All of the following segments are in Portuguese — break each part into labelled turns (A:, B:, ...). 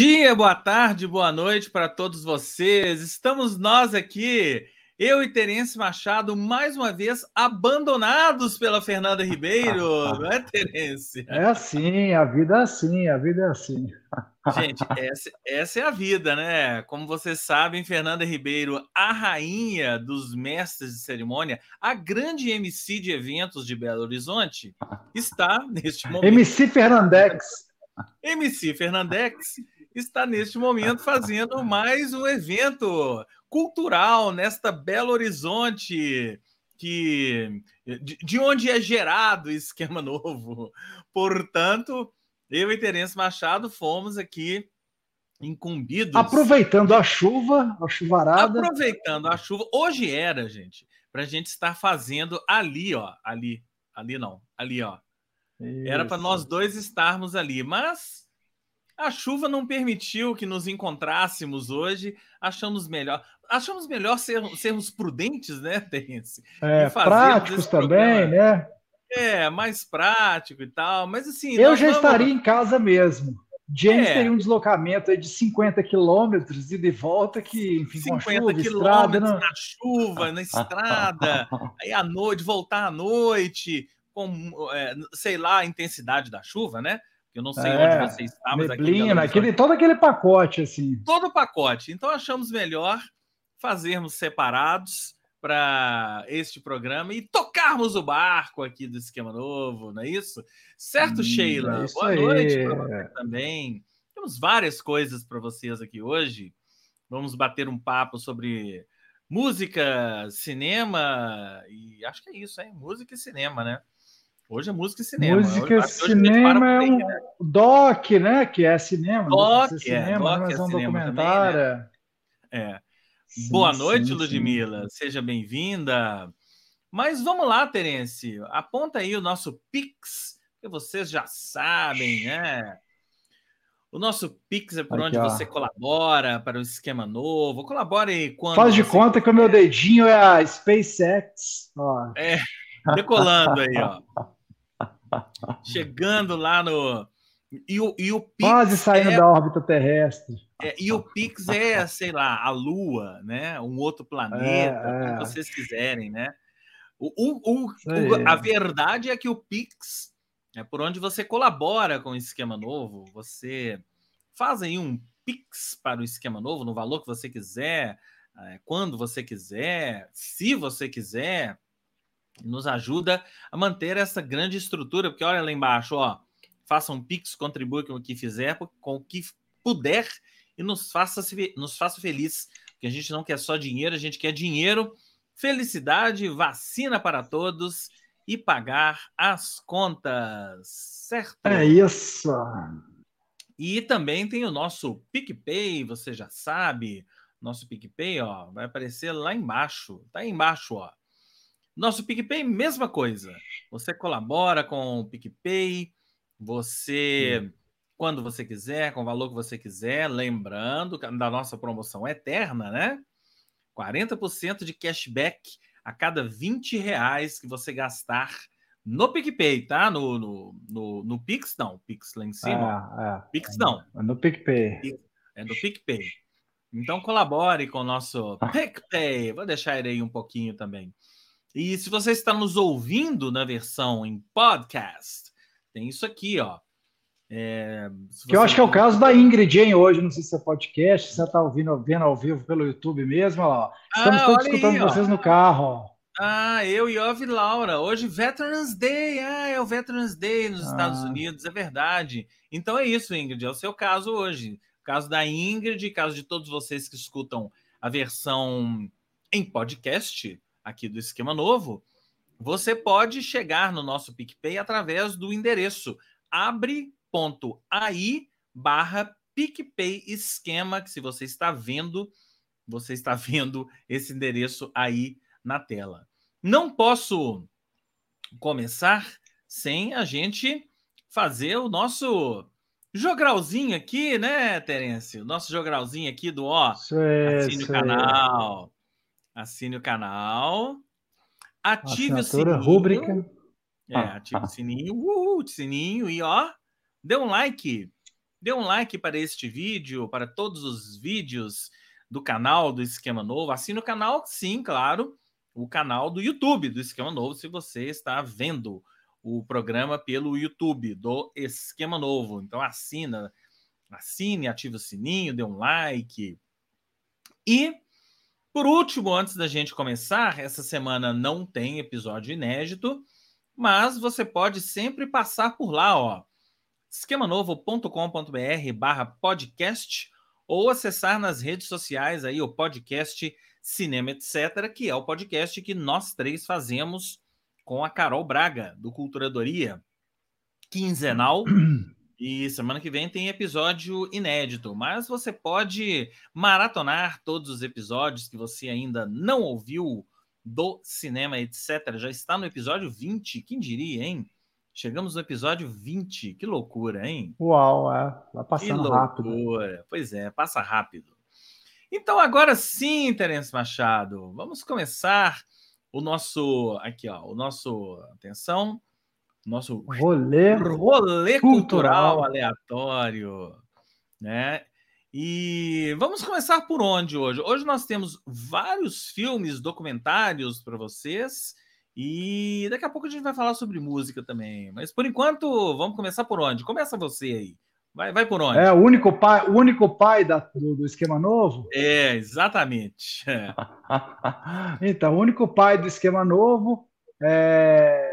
A: Bom dia, boa tarde, boa noite para todos vocês. Estamos nós aqui, eu e Terence Machado, mais uma vez abandonados pela Fernanda Ribeiro, não é, Terence?
B: É assim, a vida é assim, a vida é assim.
A: Gente, essa, essa é a vida, né? Como vocês sabem, Fernanda Ribeiro, a rainha dos mestres de cerimônia, a grande MC de eventos de Belo Horizonte, está neste momento.
B: MC Fernandex.
A: MC Fernandex está neste momento fazendo mais um evento cultural nesta Belo Horizonte, que de, de onde é gerado o esquema novo. Portanto, eu e Terence Machado fomos aqui incumbidos.
B: Aproveitando a chuva, a chuvarada.
A: Aproveitando a chuva. Hoje era, gente, para a gente estar fazendo ali, ó. Ali, ali não, ali, ó. Isso. Era para nós dois estarmos ali, mas a chuva não permitiu que nos encontrássemos hoje. Achamos melhor, achamos melhor ser, sermos prudentes, né, Terence?
B: É, práticos também, né?
A: É, mais prático e tal, mas assim.
B: Eu já vamos... estaria em casa mesmo. James é. teria um deslocamento de 50 quilômetros, e volta, que, enfim, 50 com chuva, estrada,
A: não... na chuva, na estrada, aí à noite, voltar à noite, com, é, sei lá, a intensidade da chuva, né? Eu não sei é, onde você está,
B: mas neblina, aqui aquele, todo aquele pacote assim.
A: Todo o pacote. Então achamos melhor fazermos separados para este programa e tocarmos o barco aqui do esquema novo, não é isso? Certo, hum, Sheila? É isso Boa aí. noite para você também. Temos várias coisas para vocês aqui hoje. Vamos bater um papo sobre música, cinema e acho que é isso, hein? Música e cinema, né? Hoje é música e cinema.
B: Música e cinema é um né? doc, né? Que é cinema.
A: Doc,
B: é,
A: cinema,
B: doc mas é um documentário.
A: Também, né? É. Sim, Boa noite, sim, Ludmila. Sim. Seja bem-vinda. Mas vamos lá, Terence. Aponta aí o nosso Pix, que vocês já sabem, né? O nosso Pix é por Aqui, onde ó. você colabora para o esquema novo. Colabore quando.
B: Faz de conta que o meu dedinho é a SpaceX.
A: Ó. É, decolando aí, ó. Chegando lá no. E o, e o
B: Pix Quase saindo é... da órbita terrestre.
A: É, e o Pix é, sei lá, a Lua, né? Um outro planeta, é, é. como vocês quiserem, né? O, o, o, a verdade é que o Pix é por onde você colabora com o esquema novo. Você faz aí um Pix para o esquema novo, no valor que você quiser, é, quando você quiser, se você quiser nos ajuda a manter essa grande estrutura, porque olha lá embaixo, ó, faça um Pix, contribua com o que fizer, com o que puder e nos faça, nos faça feliz, porque a gente não quer só dinheiro, a gente quer dinheiro, felicidade, vacina para todos e pagar as contas, certo?
B: É isso!
A: E também tem o nosso PicPay, você já sabe, nosso PicPay, ó, vai aparecer lá embaixo, tá aí embaixo, ó. Nosso PicPay, mesma coisa. Você colabora com o PicPay, você, hum. quando você quiser, com o valor que você quiser, lembrando da nossa promoção eterna, né? 40% de cashback a cada 20 reais que você gastar no PicPay, tá? No, no, no, no Pix, não. Pix lá em cima. É, é, Pix não.
B: É no PicPay.
A: É no PicPay. Então colabore com o nosso PicPay. Vou deixar ele aí um pouquinho também. E se você está nos ouvindo na versão em podcast, tem isso aqui, ó.
B: É, que eu acho que é o caso da Ingrid, hein, hoje, não sei se é podcast, se você está ouvindo, vendo ao vivo pelo YouTube mesmo, ó. Estamos ah, todos escutando aí, vocês ó. no carro, ó.
A: Ah, eu e Ove Laura. Hoje, Veterans Day. Ah, é o Veterans Day nos ah. Estados Unidos, é verdade. Então é isso, Ingrid, é o seu caso hoje. Caso da Ingrid, caso de todos vocês que escutam a versão em podcast, aqui do esquema novo, você pode chegar no nosso PicPay através do endereço abre.ai barra PicPay esquema, que se você está vendo, você está vendo esse endereço aí na tela. Não posso começar sem a gente fazer o nosso jogralzinho aqui, né, Terence? O nosso jogralzinho aqui do ó, assine o canal, assine o canal, ative o sininho.
B: Rúbrica.
A: É, ative o sininho, uh, sininho e ó, dê um like. dê um like para este vídeo, para todos os vídeos do canal do Esquema Novo. Assine o canal, sim, claro, o canal do YouTube do Esquema Novo, se você está vendo o programa pelo YouTube do Esquema Novo. Então assina, assine, ative o sininho, dê um like. E por último, antes da gente começar, essa semana não tem episódio inédito, mas você pode sempre passar por lá, ó. esquemanovo.com.br barra podcast ou acessar nas redes sociais aí o podcast Cinema Etc., que é o podcast que nós três fazemos com a Carol Braga, do Culturadoria, quinzenal. E semana que vem tem episódio inédito, mas você pode maratonar todos os episódios que você ainda não ouviu do cinema, etc. Já está no episódio 20, quem diria, hein? Chegamos no episódio 20, que loucura, hein?
B: Uau, é, vai passando
A: que
B: loucura.
A: rápido. Pois é, passa rápido. Então, agora sim, Terence Machado, vamos começar o nosso. Aqui, ó, o nosso. Atenção. Nosso
B: rolê,
A: rolê cultural, cultural aleatório. Né? E vamos começar por onde hoje? Hoje nós temos vários filmes, documentários para vocês. E daqui a pouco a gente vai falar sobre música também. Mas por enquanto, vamos começar por onde? Começa você aí. Vai, vai por onde?
B: É o único pai, o único pai da, do, do esquema novo?
A: É, exatamente. É.
B: então, o único pai do esquema novo, é,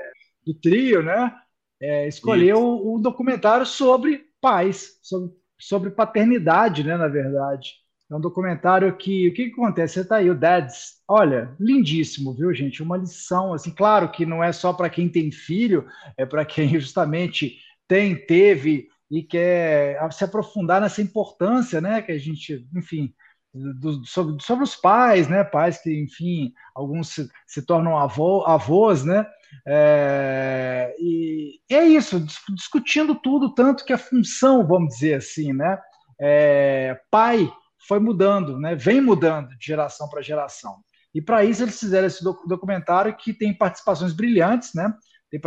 B: do trio, né? É, escolheu Isso. um documentário sobre pais, sobre, sobre paternidade, né? Na verdade. É um documentário que. O que, que acontece? Você está aí, o Dads. Olha, lindíssimo, viu, gente? Uma lição, assim, claro que não é só para quem tem filho, é para quem justamente tem, teve e quer se aprofundar nessa importância, né? Que a gente, enfim, do, sobre, sobre os pais, né? Pais que, enfim, alguns se, se tornam avô, avós, né? É, e é isso, discutindo tudo, tanto que a função, vamos dizer assim, né? É, pai foi mudando, né? Vem mudando de geração para geração. E para isso eles fizeram esse documentário que tem participações brilhantes, né? Tem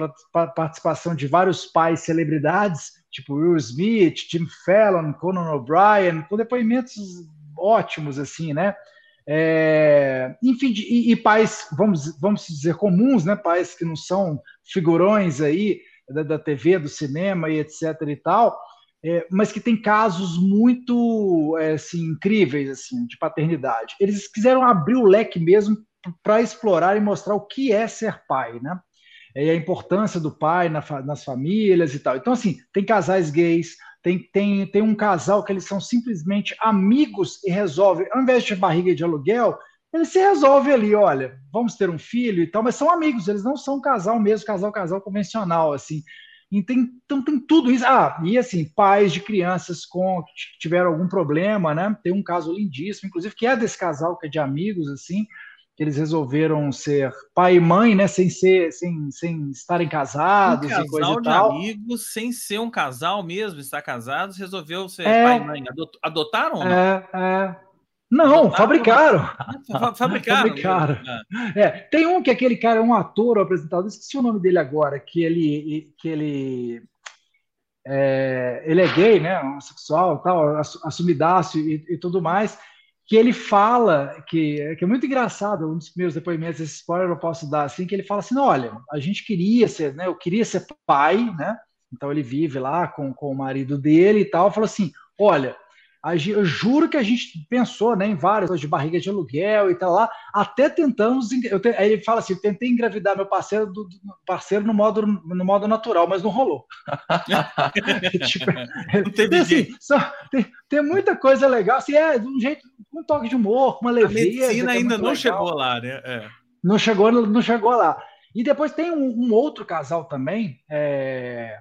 B: participação de vários pais celebridades, tipo Will Smith, Jim Fallon, Conan O'Brien, com depoimentos ótimos, assim, né? É, enfim, e, e, pais, vamos, vamos dizer, comuns, né? Pais que não são figurões aí da, da TV, do cinema e etc e tal, é, mas que tem casos muito é, assim, incríveis assim de paternidade. Eles quiseram abrir o leque mesmo para explorar e mostrar o que é ser pai, né? E a importância do pai na, nas famílias e tal. Então, assim, tem casais gays, tem, tem, tem um casal que eles são simplesmente amigos e resolve, ao invés de barriga de aluguel, ele se resolve ali, olha, vamos ter um filho e tal, mas são amigos, eles não são casal mesmo, casal, casal convencional, assim. Então tem tudo isso. Ah, e assim, pais de crianças com que tiveram algum problema, né? Tem um caso lindíssimo, inclusive, que é desse casal, que é de amigos, assim, eles resolveram ser pai e mãe, né? Sem ser, sem, sem estarem casados um
A: casal
B: e coisa
A: de
B: tal.
A: amigos, sem ser um casal mesmo, estar casados, resolveu ser é, pai e mãe. Adotaram?
B: É, é. Não, fabricaram.
A: Fabricaram. fabricaram.
B: É. é. tem um que é aquele cara, um ator, um apresentador, esqueci o nome dele agora, que ele, que ele, é, ele é gay, né, homossexual, tal, assumidaço e, e tudo mais, que ele fala que, que é muito engraçado, um dos meus depoimentos, esse spoiler eu posso dar assim, que ele fala assim, olha, a gente queria ser, né, eu queria ser pai, né, então ele vive lá com, com o marido dele e tal, falou assim, olha, eu juro que a gente pensou né, em várias de barriga de aluguel e tal lá, até tentamos. Eu aí ele fala assim: tentei engravidar meu parceiro, do, parceiro no, modo, no modo natural, mas não rolou. tipo, não teve assim, só, tem, tem, muita coisa legal, assim, é de um jeito, um toque de humor, uma leveza. A
A: medicina é ainda não legal. chegou lá, né? É.
B: Não, chegou, não chegou lá. E depois tem um, um outro casal também, é,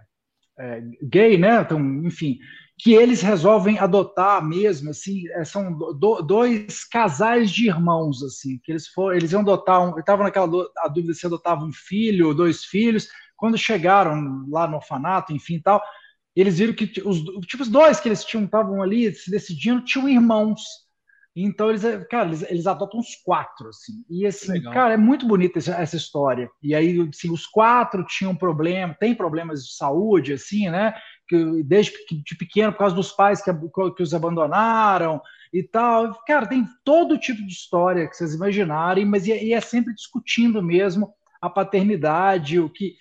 B: é, gay, né? Então, enfim, que eles resolvem adotar mesmo, assim, é, são do, dois casais de irmãos, assim, que eles foram, eles iam adotar, um, estavam naquela do, a dúvida se adotavam um filho ou dois filhos, quando chegaram lá no orfanato, enfim, tal, eles viram que os, tipo, os dois que eles tinham, estavam ali se decidindo, tinham irmãos, então eles, cara, eles, eles adotam uns quatro, assim, e assim, Legal. cara, é muito bonita essa, essa, história, e aí, assim, os quatro tinham problema, tem problemas de saúde, assim, né, desde de pequeno por causa dos pais que, que os abandonaram e tal. Cara, tem todo tipo de história que vocês imaginarem, mas e, e é sempre discutindo mesmo a paternidade, o que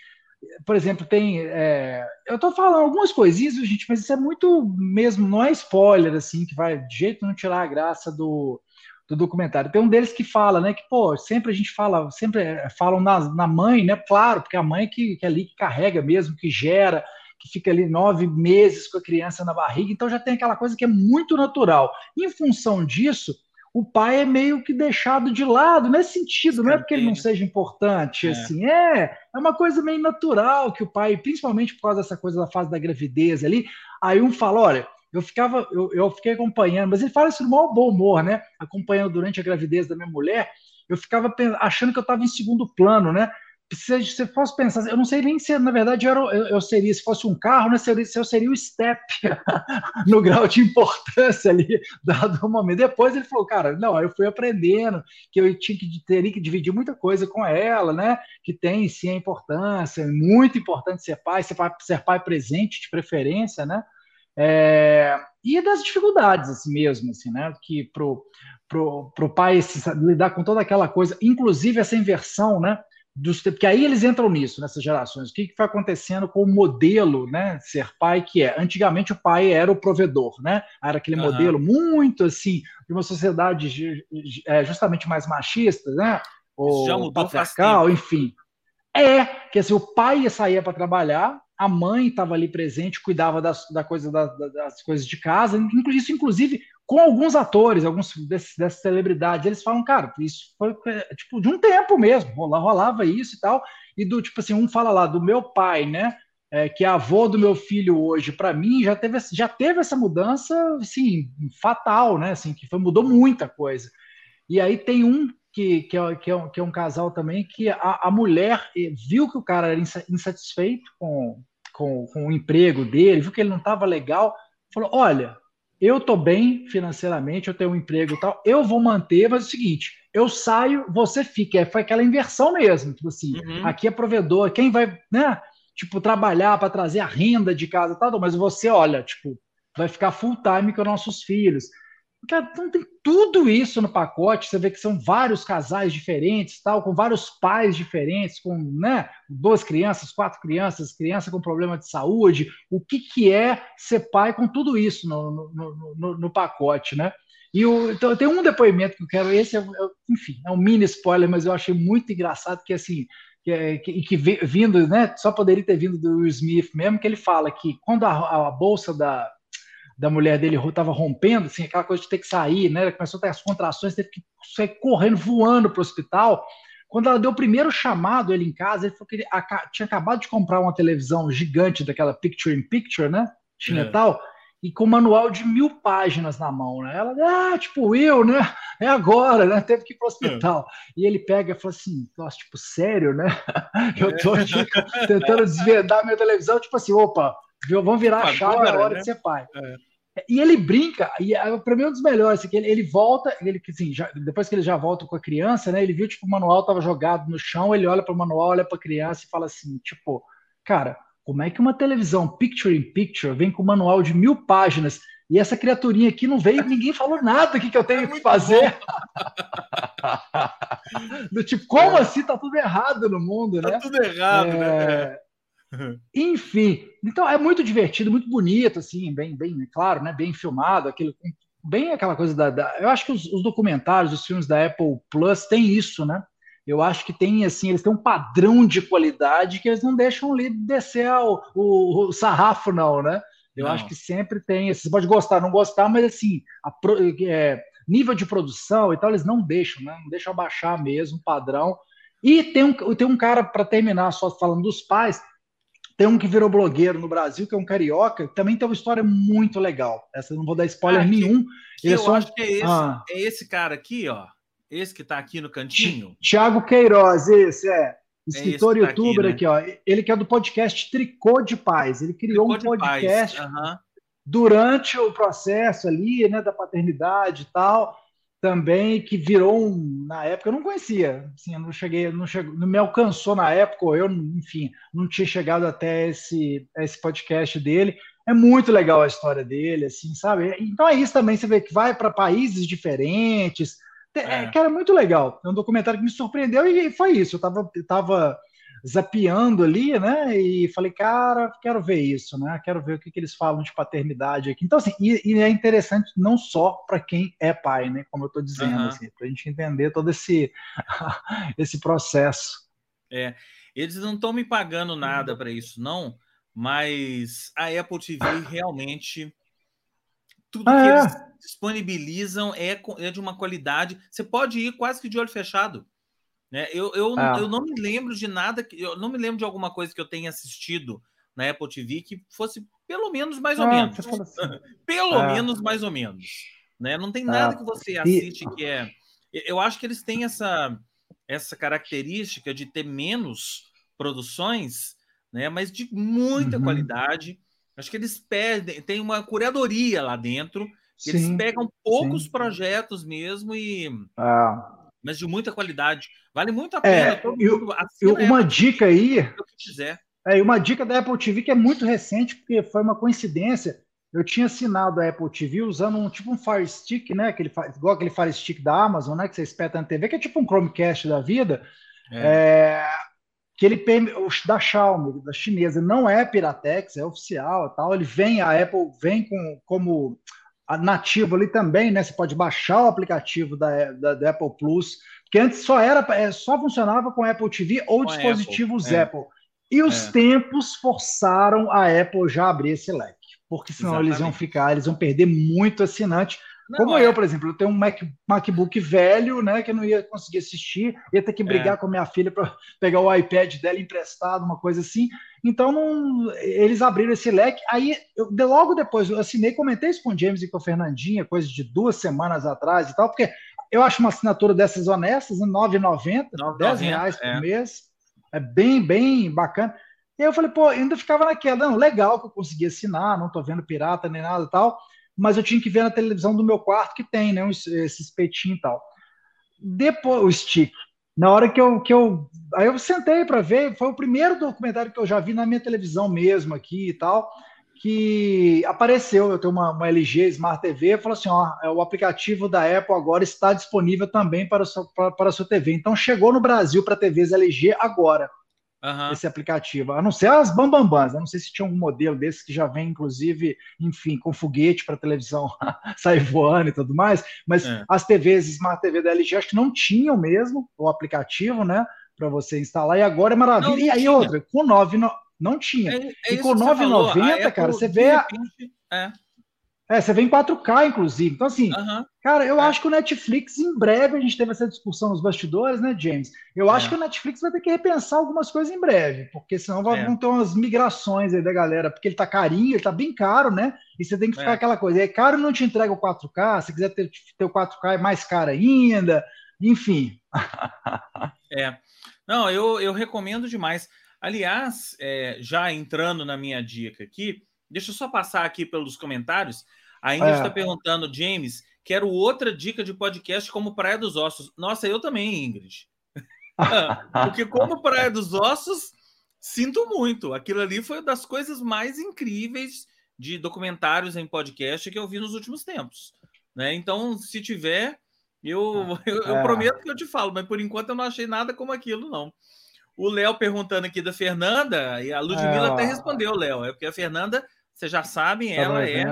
B: por exemplo, tem. É, eu estou falando algumas coisinhas, gente, mas isso é muito mesmo, não é spoiler, assim, que vai de jeito não tirar a graça do, do documentário. Tem um deles que fala, né, que, pô, sempre a gente fala, sempre é, falam na, na mãe, né, claro, porque a mãe que, que é ali que carrega mesmo, que gera, que fica ali nove meses com a criança na barriga, então já tem aquela coisa que é muito natural. Em função disso, o pai é meio que deixado de lado, nesse sentido, não é porque ele não seja importante, é. assim, é, é uma coisa meio natural que o pai, principalmente por causa dessa coisa da fase da gravidez ali, aí um fala, olha, eu ficava, eu, eu fiquei acompanhando, mas ele fala isso no maior bom humor, né? Acompanhando durante a gravidez da minha mulher, eu ficava achando que eu estava em segundo plano, né? Se você fosse pensar, eu não sei nem se, na verdade, eu, eu, eu seria, se fosse um carro, né, se eu seria o step no grau de importância ali, dado o momento. Depois ele falou, cara, não, eu fui aprendendo que eu tinha que, teria que dividir muita coisa com ela, né? Que tem sim a importância, é muito importante ser pai, ser pai, ser pai presente de preferência, né? É, e das dificuldades, assim mesmo, assim, né? Que pro, pro, pro pai lidar com toda aquela coisa, inclusive essa inversão, né? Dos porque aí eles entram nisso nessas gerações. O que, que foi acontecendo com o modelo, né? Ser pai que é. Antigamente o pai era o provedor, né? Era aquele uhum. modelo muito assim de uma sociedade é, justamente mais machista, né?
A: O já mudou
B: patriarcal, enfim. É que assim, o pai saía para trabalhar, a mãe estava ali presente, cuidava das, da coisa, das, das coisas de casa, isso inclusive com alguns atores, alguns desses, dessas celebridades, eles falam, cara, isso foi tipo de um tempo mesmo, rolava, rolava isso e tal, e do tipo assim, um fala lá do meu pai, né, é, que é avô do meu filho hoje, para mim já teve, já teve essa mudança, assim, fatal, né, assim, que foi, mudou muita coisa. E aí tem um que, que, é, que, é, um, que é um casal também que a, a mulher viu que o cara era insatisfeito com, com, com o emprego dele, viu que ele não estava legal, falou: Olha, eu estou bem financeiramente, eu tenho um emprego e tal, eu vou manter, mas é o seguinte, eu saio, você fica. É, foi aquela inversão mesmo, tipo assim, uhum. aqui é provedor, quem vai, né, tipo, trabalhar para trazer a renda de casa e tal, mas você, olha, tipo, vai ficar full time com nossos filhos. Então tem tudo isso no pacote. Você vê que são vários casais diferentes, tal, com vários pais diferentes, com né, duas crianças, quatro crianças, criança com problema de saúde. O que, que é ser pai com tudo isso no, no, no, no pacote, né? E o, então, tem um depoimento que eu quero, esse é, é, enfim, é um mini spoiler, mas eu achei muito engraçado, que assim, que, que, que vindo, né, só poderia ter vindo do Will Smith mesmo, que ele fala que quando a, a bolsa da, da mulher dele estava rompendo, assim, aquela coisa de ter que sair, né? Começou a ter as contrações, teve que sair correndo, voando para o hospital. Quando ela deu o primeiro chamado ele em casa, ele falou que ele tinha acabado de comprar uma televisão gigante daquela Picture in Picture, né? Tinha é. tal, e com um manual de mil páginas na mão, né? Ela, ah, tipo, eu, né? É agora, né? Teve que ir para o hospital. É. E ele pega e fala assim, nossa, tipo, sério, né? Eu tô aqui tentando desvendar minha televisão, tipo assim, opa, vamos virar a chave, é hora né? de ser pai. É. E ele brinca, e para mim é um dos melhores, que ele, ele volta, ele, assim, já, depois que ele já volta com a criança, né? Ele viu, tipo, o manual estava jogado no chão, ele olha para o manual, olha para a criança e fala assim, tipo, cara, como é que uma televisão picture in picture vem com um manual de mil páginas e essa criaturinha aqui não veio, ninguém falou nada o que, que eu tenho é que fazer. Do tipo, como é. assim? Tá tudo errado no mundo,
A: tá
B: né?
A: Tá tudo errado, né? é... né?
B: Enfim, então é muito divertido, muito bonito, assim, bem, bem claro, né? Bem filmado, aquele, bem aquela coisa da, da eu acho que os, os, documentários, os filmes da Apple Plus têm isso, né? Eu acho que tem assim, eles têm um padrão de qualidade que eles não deixam ali descer ao, o, o sarrafo, não, né? Eu não. acho que sempre tem. Você pode gostar, não gostar, mas assim, a, é, nível de produção e tal, eles não deixam, né? Não deixam abaixar mesmo o padrão. E tem um, tem um cara, para terminar, só falando dos pais, tem um que virou blogueiro no Brasil, que é um carioca, que também tem uma história muito legal. Essa não vou dar spoiler ah, nenhum.
A: Que eu só... acho que é esse, ah. é esse cara aqui, ó. Esse que está aqui no cantinho.
B: Tiago Queiroz, esse é. Escritor é e tá youtuber aqui, né? aqui, ó. Ele que é do podcast Tricô de Paz. Ele criou Tricô um podcast uhum. durante o processo ali, né, da paternidade e tal também que virou um, na época eu não conhecia, assim, eu não cheguei, não chegou, não me alcançou na época, eu, enfim, não tinha chegado até esse esse podcast dele. é muito legal a história dele, assim, sabe? Então é isso também, você vê que vai para países diferentes, é. é. que era muito legal. É um documentário que me surpreendeu e foi isso. Eu tava, eu tava zapeando ali, né? E falei, cara, quero ver isso, né? Quero ver o que, que eles falam de paternidade aqui. Então, assim, e, e é interessante não só para quem é pai, né? Como eu estou dizendo, uhum. assim, para a gente entender todo esse, esse processo.
A: É, eles não estão me pagando nada para isso, não, mas a Apple TV realmente tudo ah, que é. eles disponibilizam é, é de uma qualidade. Você pode ir quase que de olho fechado. Né? Eu, eu, ah. eu não me lembro de nada, eu não me lembro de alguma coisa que eu tenha assistido na Apple TV que fosse pelo menos mais ou ah, menos. Assim. pelo ah. menos mais ou menos. Né? Não tem nada que você assiste e... que é. Eu acho que eles têm essa, essa característica de ter menos produções, né? mas de muita uhum. qualidade. Acho que eles perdem, tem uma curadoria lá dentro. Eles pegam poucos sim. projetos mesmo e. Ah mas de muita qualidade. Vale muito a
B: é, pena. É, eu, eu, uma dica aí. É, uma dica da Apple TV que é muito recente, porque foi uma coincidência. Eu tinha assinado a Apple TV usando um tipo um Fire Stick, né? Aquele, igual aquele Fire Stick da Amazon, né? Que você espeta na TV, que é tipo um Chromecast da vida. É. É, que ele da Xiaomi, da chinesa, não é Piratex, é oficial tal. Ele vem, a Apple vem com como nativo ali também, né? Você pode baixar o aplicativo da, da, da Apple Plus, que antes só era é, só funcionava com Apple TV ou com dispositivos Apple. É. Apple. E os é. tempos forçaram a Apple já abrir esse leque, porque senão Exatamente. eles iam ficar, eles iam perder muito assinante. Não, Como é. eu, por exemplo, eu tenho um Mac, MacBook velho, né, que eu não ia conseguir assistir, ia ter que brigar é. com a minha filha para pegar o iPad dela emprestado, uma coisa assim. Então, não, eles abriram esse leque. Aí, eu, logo depois, eu assinei, comentei isso com o James e com a Fernandinha, coisa de duas semanas atrás e tal, porque eu acho uma assinatura dessas honestas, R$ 9,90, 10 reais por é. mês. É bem, bem bacana. E eu falei, pô, ainda ficava naquela, não, legal que eu consegui assinar, não tô vendo pirata nem nada e tal mas eu tinha que ver na televisão do meu quarto que tem, né, esse espetinho e tal. Depois, o stick. Na hora que eu, que eu. Aí eu sentei para ver, foi o primeiro documentário que eu já vi na minha televisão mesmo aqui e tal, que apareceu. Eu tenho uma, uma LG Smart TV, falou assim: ó, é, o aplicativo da Apple agora está disponível também para, o para, para a sua TV. Então chegou no Brasil para TVs LG agora uhum. esse aplicativo. A não ser as bambambãs, eu não sei se tinha algum modelo desse que já vem, inclusive, enfim, com foguete para televisão sair voando e tudo mais, mas é. as TVs Smart TV da LG acho que não tinham mesmo o aplicativo, né? Para você instalar, e agora é maravilha. Não, não e aí, tinha. outra, com 9, não tinha. É, é e com 9,90, cara, você vê. Repente, a... é. Você vê em 4K, inclusive. Então, assim, cara, eu é. acho que o Netflix, em breve, a gente teve essa discussão nos bastidores, né, James? Eu é. acho que o Netflix vai ter que repensar algumas coisas em breve, porque senão é. vão ter umas migrações aí da galera, porque ele tá carinho, ele tá bem caro, né? E você tem que ficar é. aquela coisa. É caro não te entrega o 4K, se quiser ter, ter o 4K é mais caro ainda, enfim.
A: é. Não, eu, eu recomendo demais. Aliás, é, já entrando na minha dica aqui, deixa eu só passar aqui pelos comentários. A Ingrid está é. perguntando, James, quero outra dica de podcast como Praia dos Ossos. Nossa, eu também, Ingrid. Porque como Praia dos Ossos, sinto muito. Aquilo ali foi uma das coisas mais incríveis de documentários em podcast que eu vi nos últimos tempos. Né? Então, se tiver, eu, eu, eu é. prometo que eu te falo, mas por enquanto eu não achei nada como aquilo, não. O Léo perguntando aqui da Fernanda, e a Ludmilla é. até respondeu, Léo, é porque a Fernanda vocês já sabem, tá ela é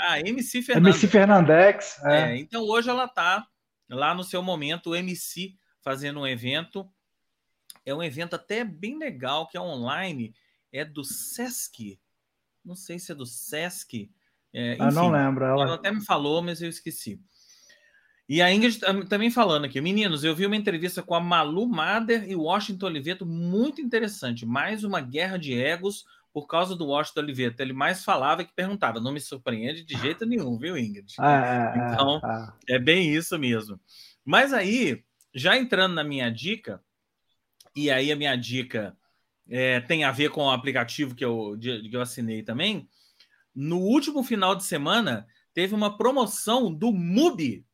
A: a MC Fernandes.
B: MC Fernandex.
A: É. é. então hoje ela está lá no seu momento, o MC fazendo um evento. É um evento até bem legal, que é online, é do Sesc. Não sei se é do Sesc. É,
B: enfim, ah, não lembro.
A: Ela... ela até me falou, mas eu esqueci. E a Ingrid também falando aqui, meninos, eu vi uma entrevista com a Malu Mader e o Washington Oliveto, muito interessante. Mais uma guerra de egos por causa do Washington Oliveira. Ele mais falava que perguntava. Não me surpreende de jeito nenhum, viu, Ingrid? É, é, é, então, é, é bem isso mesmo. Mas aí, já entrando na minha dica, e aí a minha dica é, tem a ver com o aplicativo que eu, que eu assinei também. No último final de semana, teve uma promoção do MUBI.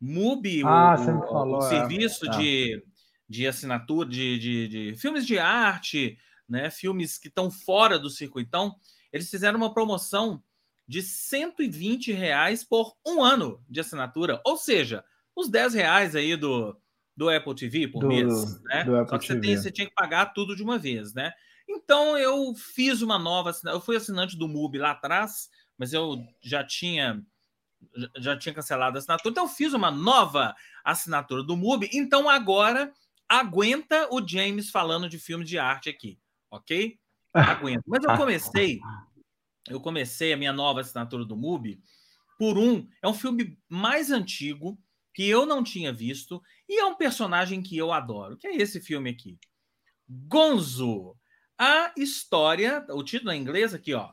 A: MUBI, ah, o, falou, o, serviço de, de assinatura de, de, de filmes de arte, né? Filmes que estão fora do circuitão. eles fizeram uma promoção de 120 reais por um ano de assinatura, ou seja, os 10 reais aí do, do Apple TV por do, mês, né? Só que você, tem, você, tinha que pagar tudo de uma vez, né? Então eu fiz uma nova, eu fui assinante do MUBI lá atrás, mas eu já tinha já tinha cancelado a assinatura, então eu fiz uma nova assinatura do MUBI, então agora aguenta o James falando de filme de arte aqui, ok? Aguenta. Mas eu comecei, eu comecei a minha nova assinatura do MUBI por um, é um filme mais antigo que eu não tinha visto e é um personagem que eu adoro, que é esse filme aqui. Gonzo, a história, o título em inglês aqui, ó,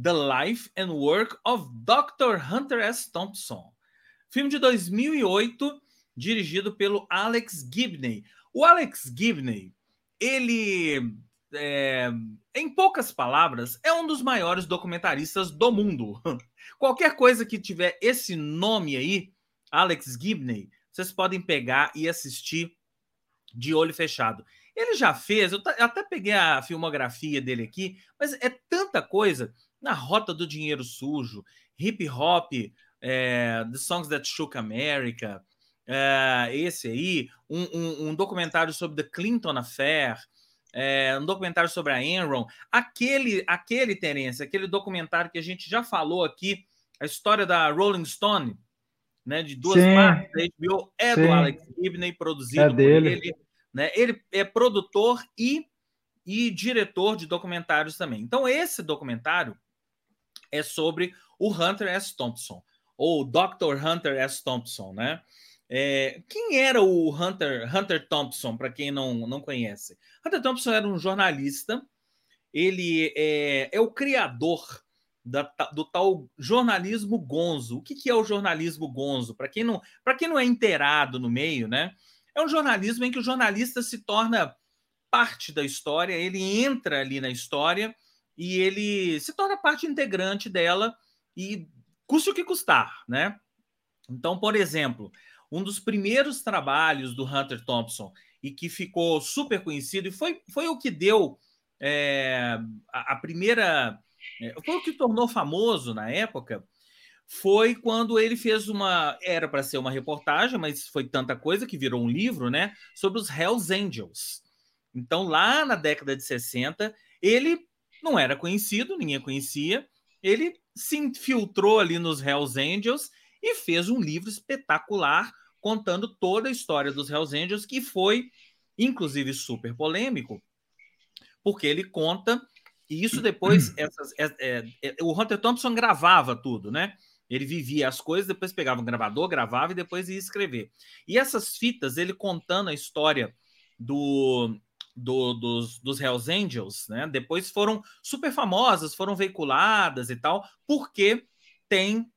A: The Life and Work of Dr. Hunter S. Thompson. Filme de 2008, dirigido pelo Alex Gibney. O Alex Gibney, ele, é, em poucas palavras, é um dos maiores documentaristas do mundo. Qualquer coisa que tiver esse nome aí, Alex Gibney, vocês podem pegar e assistir de olho fechado. Ele já fez, eu até peguei a filmografia dele aqui, mas é tanta coisa na Rota do Dinheiro Sujo, Hip Hop, é, The Songs That Shook America, é, esse aí, um, um, um, documentário sobre The Clinton Affair, é, um documentário sobre a Enron, aquele, aquele Terence, aquele documentário que a gente já falou aqui, a história da Rolling Stone, né, de duas Sim. partes da HBO, é Sim. do Alex Gibney, produzido é por ele. Né? Ele é produtor e, e diretor de documentários também. Então, esse documentário é sobre o Hunter S. Thompson, ou Dr. Hunter S. Thompson, né? É, quem era o Hunter, Hunter Thompson, para quem não, não conhece? Hunter Thompson era um jornalista, ele é, é o criador da, do tal jornalismo gonzo. O que, que é o jornalismo gonzo? Para quem, não, quem não é inteirado no meio, né? É um jornalismo em que o jornalista se torna parte da história, ele entra ali na história e ele se torna parte integrante dela e custe o que custar, né? Então, por exemplo, um dos primeiros trabalhos do Hunter Thompson e que ficou super conhecido e foi, foi o que deu é, a, a, primeira é, foi o que tornou famoso na época foi quando ele fez uma era para ser uma reportagem mas foi tanta coisa que virou um livro né sobre os Hells Angels então lá na década de 60 ele não era conhecido, ninguém conhecia. Ele se infiltrou ali nos Hells Angels e fez um livro espetacular contando toda a história dos Hells Angels, que foi, inclusive, super polêmico, porque ele conta, e isso depois, essas, é, é, é, o Hunter Thompson gravava tudo, né? Ele vivia as coisas, depois pegava um gravador, gravava e depois ia escrever. E essas fitas, ele contando a história do, do, dos, dos Hells Angels, né? Depois foram super famosas, foram veiculadas e tal, porque tem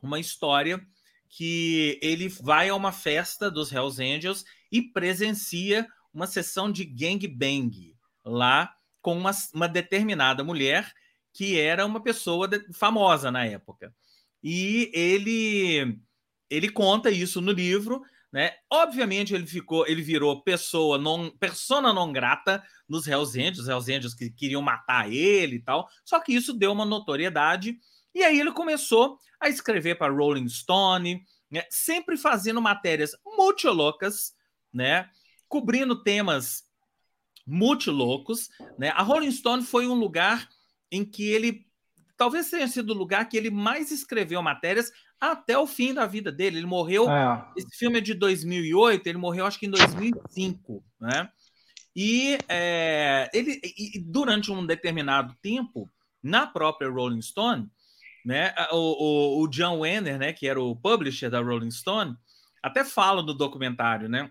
A: uma história que ele vai a uma festa dos Hells Angels e presencia uma sessão de gangbang lá com uma, uma determinada mulher que era uma pessoa de, famosa na época. E ele ele conta isso no livro, né? Obviamente ele ficou, ele virou pessoa non, persona non grata nos Hells Angels, os Hells Angels que queriam matar ele e tal. Só que isso deu uma notoriedade e aí ele começou a escrever para Rolling Stone, né? sempre fazendo matérias muito loucas, né? Cobrindo temas muito loucos, né? A Rolling Stone foi um lugar em que ele talvez tenha sido o lugar que ele mais escreveu matérias até o fim da vida dele. Ele morreu. É. Esse filme é de 2008, ele morreu acho que em 2005, né? E é, ele, e durante um determinado tempo, na própria Rolling Stone, né, o, o, o John Wenner, né, que era o publisher da Rolling Stone, até fala no documentário, né?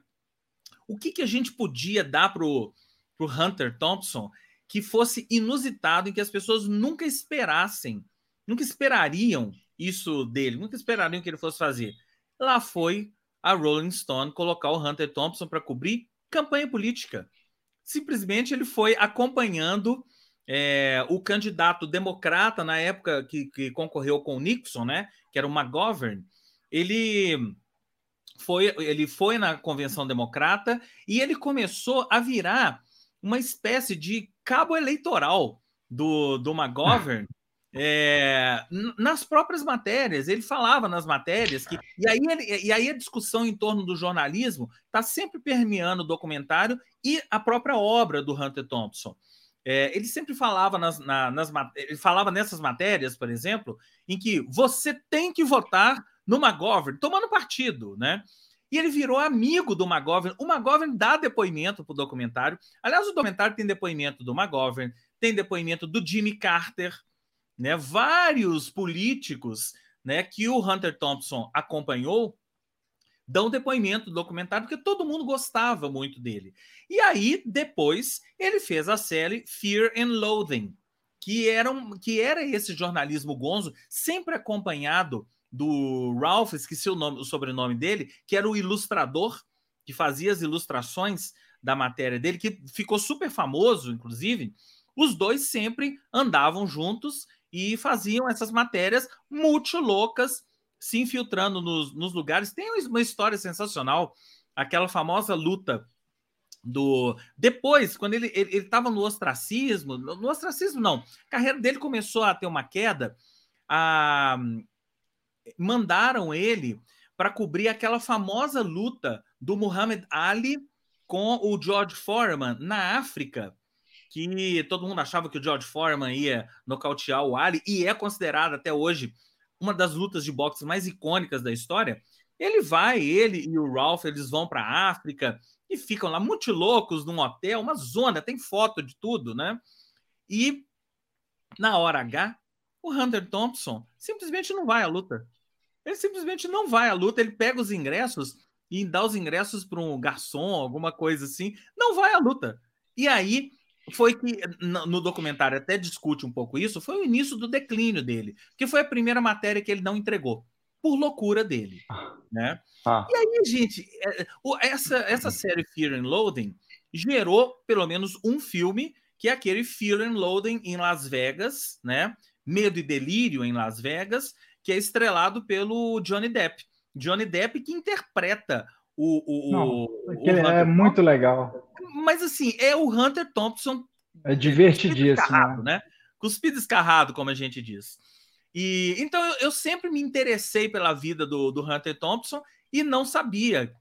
A: O que, que a gente podia dar para o Hunter Thompson que fosse inusitado, em que as pessoas nunca esperassem, nunca esperariam isso dele, nunca esperariam que ele fosse fazer. Lá foi a Rolling Stone colocar o Hunter Thompson para cobrir campanha política. Simplesmente ele foi acompanhando é, o candidato democrata na época que, que, concorreu com o Nixon, né, que era o McGovern. Ele foi, ele foi na convenção democrata e ele começou a virar uma espécie de cabo eleitoral do, do McGovern, é, nas próprias matérias, ele falava nas matérias que. E aí, ele, e aí a discussão em torno do jornalismo está sempre permeando o documentário e a própria obra do Hunter Thompson. É, ele sempre falava nas, na, nas ele falava nessas matérias, por exemplo, em que você tem que votar no McGovern, tomando partido, né? E ele virou amigo do McGovern. O McGovern dá depoimento para o documentário. Aliás, o documentário tem depoimento do McGovern, tem depoimento do Jimmy Carter, né? Vários políticos, né, que o Hunter Thompson acompanhou dão depoimento do documentário porque todo mundo gostava muito dele. E aí depois ele fez a série Fear and Loathing, que era um, que era esse jornalismo gonzo sempre acompanhado do Ralph, esqueci o nome, o sobrenome dele, que era o ilustrador que fazia as ilustrações da matéria dele, que ficou super famoso, inclusive. Os dois sempre andavam juntos e faziam essas matérias muito loucas, se infiltrando nos, nos lugares. Tem uma história sensacional, aquela famosa luta do depois quando ele ele estava no ostracismo no ostracismo não a carreira dele começou a ter uma queda a mandaram ele para cobrir aquela famosa luta do Muhammad Ali com o George Foreman na África que todo mundo achava que o George Foreman ia nocautear o Ali, e é considerado até hoje uma das lutas de boxe mais icônicas da história. Ele vai, ele e o Ralph, eles vão para a África e ficam lá muito loucos num hotel, uma zona, tem foto de tudo, né? E na hora H, o Hunter Thompson simplesmente não vai à luta. Ele simplesmente não vai à luta, ele pega os ingressos e dá os ingressos para um garçom, alguma coisa assim, não vai à luta. E aí foi que no documentário até discute um pouco isso, foi o início do declínio dele, que foi a primeira matéria que ele não entregou, por loucura dele, né? Ah. E aí, gente, é, essa, essa série Fear and Loathing gerou pelo menos um filme, que é aquele Fear and Loathing em Las Vegas, né? Medo e Delírio em Las Vegas, que é estrelado pelo Johnny Depp. Johnny Depp que interpreta o, o,
B: Não, o, é muito legal
A: mas assim, é o Hunter Thompson.
B: É divertidíssimo. Né?
A: né? Cuspido escarrado, como a gente diz. E então eu, eu, sempre me interessei pela vida do, do Hunter Thompson e não sabia.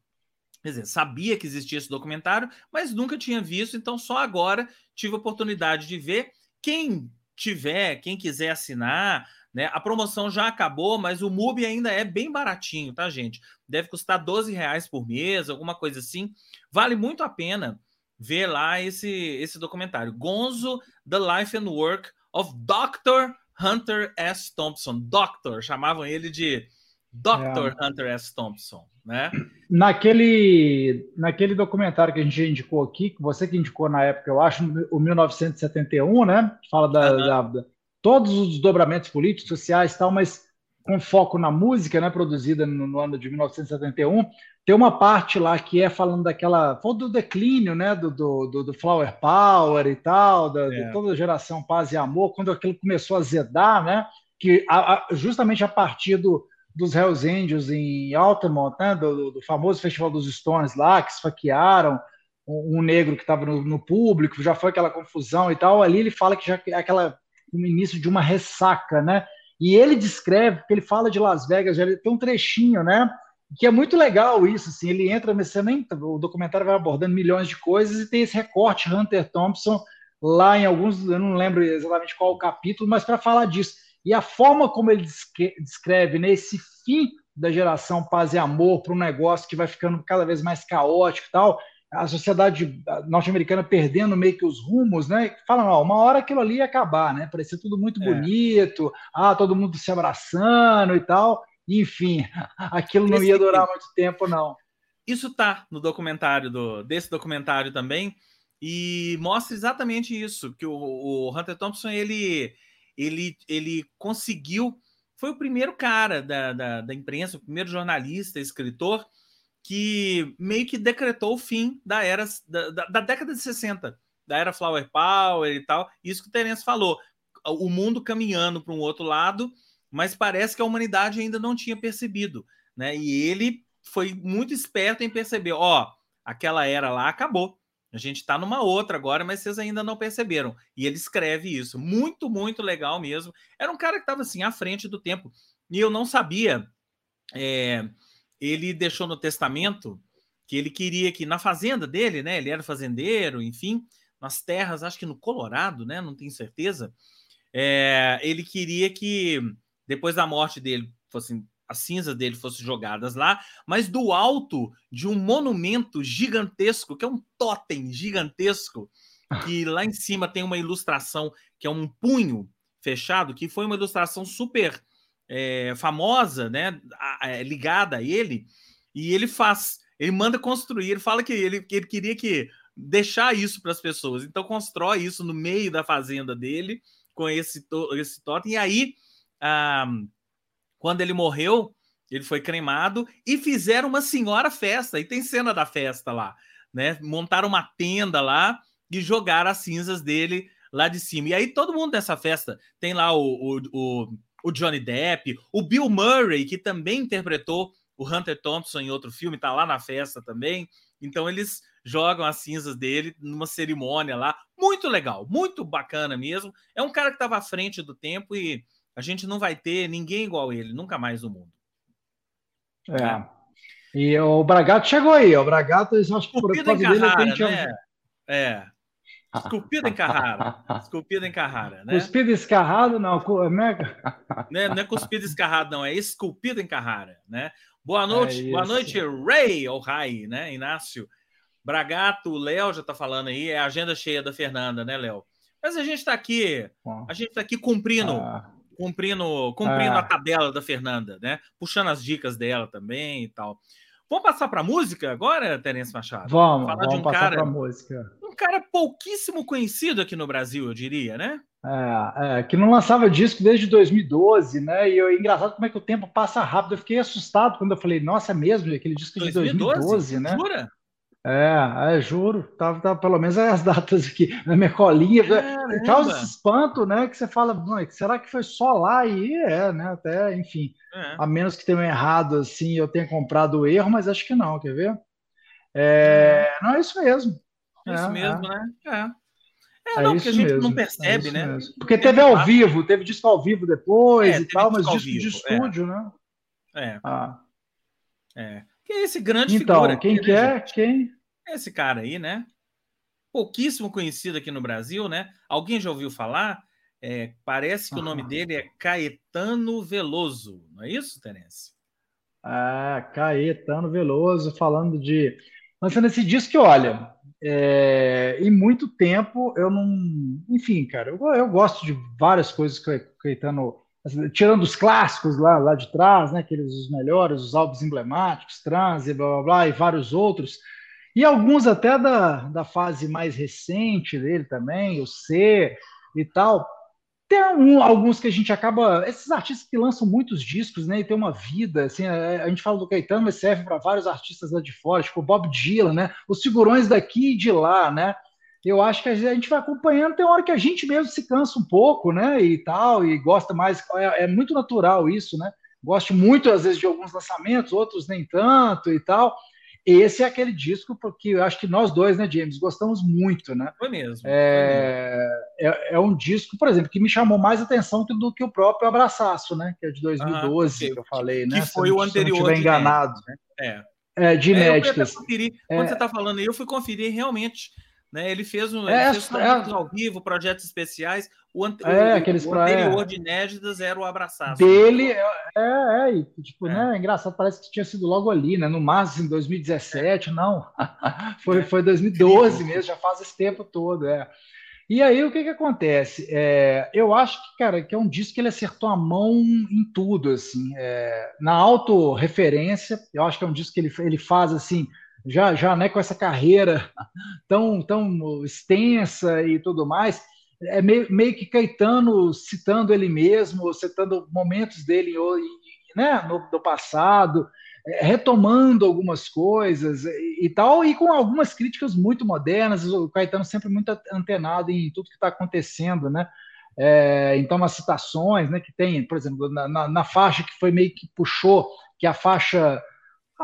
A: Quer dizer, sabia que existia esse documentário, mas nunca tinha visto, então só agora tive a oportunidade de ver. Quem tiver, quem quiser assinar, né? A promoção já acabou, mas o MUBI ainda é bem baratinho, tá, gente? Deve custar 12 reais por mês, alguma coisa assim. Vale muito a pena ver lá esse, esse documentário. Gonzo, The Life and Work of Dr. Hunter S. Thompson. Doctor, chamavam ele de Dr. É. Hunter S. Thompson, né?
B: Naquele, naquele documentário que a gente indicou aqui, que você que indicou na época, eu acho, o 1971, né? Fala da, uhum. da, da todos os desdobramentos políticos, sociais e tal, mas com foco na música, né, produzida no, no, ano de 1971, tem uma parte lá que é falando daquela, do declínio, né, do, do, do Flower Power e tal, da, é. de toda a geração Paz e Amor, quando aquilo começou a zedar, né, que a, a, justamente a partir do, dos Hells Angels em Altamont, né, do, do, famoso festival dos Stones lá, que esfaquearam um, um negro que estava no, no, público, já foi aquela confusão e tal, ali ele fala que já é aquela o início de uma ressaca, né, e ele descreve, porque ele fala de Las Vegas, tem um trechinho, né? Que é muito legal isso, assim, ele entra, você nem, o documentário vai abordando milhões de coisas e tem esse recorte Hunter Thompson lá em alguns, eu não lembro exatamente qual o capítulo, mas para falar disso. E a forma como ele descreve né, esse fim da geração paz e amor para um negócio que vai ficando cada vez mais caótico e tal, a sociedade norte-americana perdendo meio que os rumos, né? Fala, não, uma hora aquilo ali ia acabar, né? Parecia tudo muito é. bonito, ah, todo mundo se abraçando e tal. Enfim, aquilo não ia durar muito tempo, não.
A: Isso tá no documentário do desse documentário também e mostra exatamente isso que o, o Hunter Thompson ele ele ele conseguiu foi o primeiro cara da, da, da imprensa, o primeiro jornalista, escritor que meio que decretou o fim da era da, da, da, década de 60, da era Flower Power e tal. Isso que o Terence falou. O mundo caminhando para um outro lado, mas parece que a humanidade ainda não tinha percebido. Né? E ele foi muito esperto em perceber: ó, aquela era lá acabou. A gente está numa outra agora, mas vocês ainda não perceberam. E ele escreve isso. Muito, muito legal mesmo. Era um cara que estava assim à frente do tempo. E eu não sabia. É, ele deixou no testamento que ele queria que na fazenda dele, né? Ele era fazendeiro, enfim, nas terras, acho que no Colorado, né? Não tenho certeza. É, ele queria que depois da morte dele fossem as cinzas dele fossem jogadas lá, mas do alto de um monumento gigantesco, que é um totem gigantesco, que lá em cima tem uma ilustração que é um punho fechado, que foi uma ilustração super é, famosa, né, é, ligada a ele, e ele faz, ele manda construir, ele fala que ele, que ele queria que deixar isso para as pessoas, então constrói isso no meio da fazenda dele com esse, esse totem, e aí ah, quando ele morreu, ele foi cremado e fizeram uma senhora festa. E tem cena da festa lá, né? Montaram uma tenda lá e jogaram as cinzas dele lá de cima. E aí todo mundo nessa festa tem lá o, o, o, o Johnny Depp, o Bill Murray, que também interpretou o Hunter Thompson em outro filme, tá lá na festa também. Então eles jogam as cinzas dele numa cerimônia lá. Muito legal, muito bacana mesmo. É um cara que estava à frente do tempo e a gente não vai ter ninguém igual ele, nunca mais no mundo.
B: É. é. E o Bragato chegou aí, o Bragato, acho que por
A: causa dele tem né? É. Esculpido em Carrara. Esculpido em Carrara, né?
B: Cuspido escarrado, não.
A: Né? Não é, não é cuspido escarrado, não. É esculpido em Carrara, né? Boa noite, é boa noite, Ray ou Rai, né? Inácio. Bragato, o Léo já está falando aí, é a agenda cheia da Fernanda, né, Léo? Mas a gente está aqui, a gente está aqui cumprindo ah cumprindo, cumprindo a é. tabela da Fernanda, né? Puxando as dicas dela também e tal. Vamos passar para música agora, Terence Machado?
B: Vamos, Falar vamos de um passar para música.
A: Um cara pouquíssimo conhecido aqui no Brasil, eu diria, né?
B: É, é, que não lançava disco desde 2012, né? E eu, engraçado como é que o tempo passa rápido. Eu fiquei assustado quando eu falei, nossa, é mesmo? Aquele disco 2012? de 2012, né? Jura? É, é, juro, tava, tava pelo menos as datas aqui na minha colinha, é, causa esse espanto, né? Que você fala, será que foi só lá? E é, né? Até, enfim, é. a menos que tenham errado assim, eu tenha comprado o erro, mas acho que não, quer ver? É, é. não é isso mesmo.
A: É isso mesmo, né? É. É, não, porque a gente mesmo, não percebe, né? Mesmo.
B: Porque teve ao vivo, teve disco ao vivo depois e tal, mas disco vivo, de estúdio, né?
A: É. Ah. É. Que é esse grande
B: então, figura. Quem aqui, né, quer? Quem?
A: Esse cara aí, né? Pouquíssimo conhecido aqui no Brasil, né? Alguém já ouviu falar? É, parece que o nome dele é Caetano Veloso, não é isso, Terence?
B: Ah, Caetano Veloso, falando de. Lançando esse disco que, olha, é... em muito tempo eu não. Enfim, cara, eu, eu gosto de várias coisas que o Caetano. Tirando os clássicos lá, lá de trás, né? Aqueles os melhores, os álbuns emblemáticos, Trans e blá blá blá, e vários outros. E alguns até da, da fase mais recente dele também, o C e tal. Tem um, alguns que a gente acaba. Esses artistas que lançam muitos discos, né? E tem uma vida, assim, a, a gente fala do Caetano, mas serve para vários artistas lá de fora, tipo Bob Dylan, né? Os figurões daqui e de lá, né? Eu acho que a gente vai acompanhando, tem hora que a gente mesmo se cansa um pouco, né? E tal, e gosta mais. É, é muito natural isso, né? Gosto muito, às vezes, de alguns lançamentos, outros nem tanto e tal. Esse é aquele disco porque eu acho que nós dois, né, James, gostamos muito, né?
A: Foi mesmo.
B: É, foi mesmo. é, é um disco, por exemplo, que me chamou mais atenção do que o próprio Abraçaço, né? Que é de 2012, ah, que eu falei, né?
A: Que foi o anterior. Se
B: não enganado.
A: Né? É.
B: É, de inéditas.
A: É, Quando você está falando aí, eu fui conferir realmente né? Ele fez, um, é, ele fez é, ao vivo, projetos especiais. O, ante, é, o, aqueles, o anterior de inéditas era o Abraçar.
B: Dele, é, é, é tipo, né? É engraçado, parece que tinha sido logo ali, né? No máximo em 2017, não. foi, foi 2012 mesmo, já faz esse tempo todo, é. E aí o que que acontece? É, eu acho que, cara, que é um disco que ele acertou a mão em tudo, assim, é, na autorreferência, eu acho que é um disco que ele, ele faz assim, já, já né, com essa carreira tão, tão extensa e tudo mais, é meio, meio que Caetano citando ele mesmo, citando momentos dele né, no, do passado, é, retomando algumas coisas e, e, tal, e com algumas críticas muito modernas, o Caetano sempre muito antenado em tudo que está acontecendo, né? É, então, as citações né, que tem, por exemplo, na, na, na faixa que foi meio que puxou, que é a faixa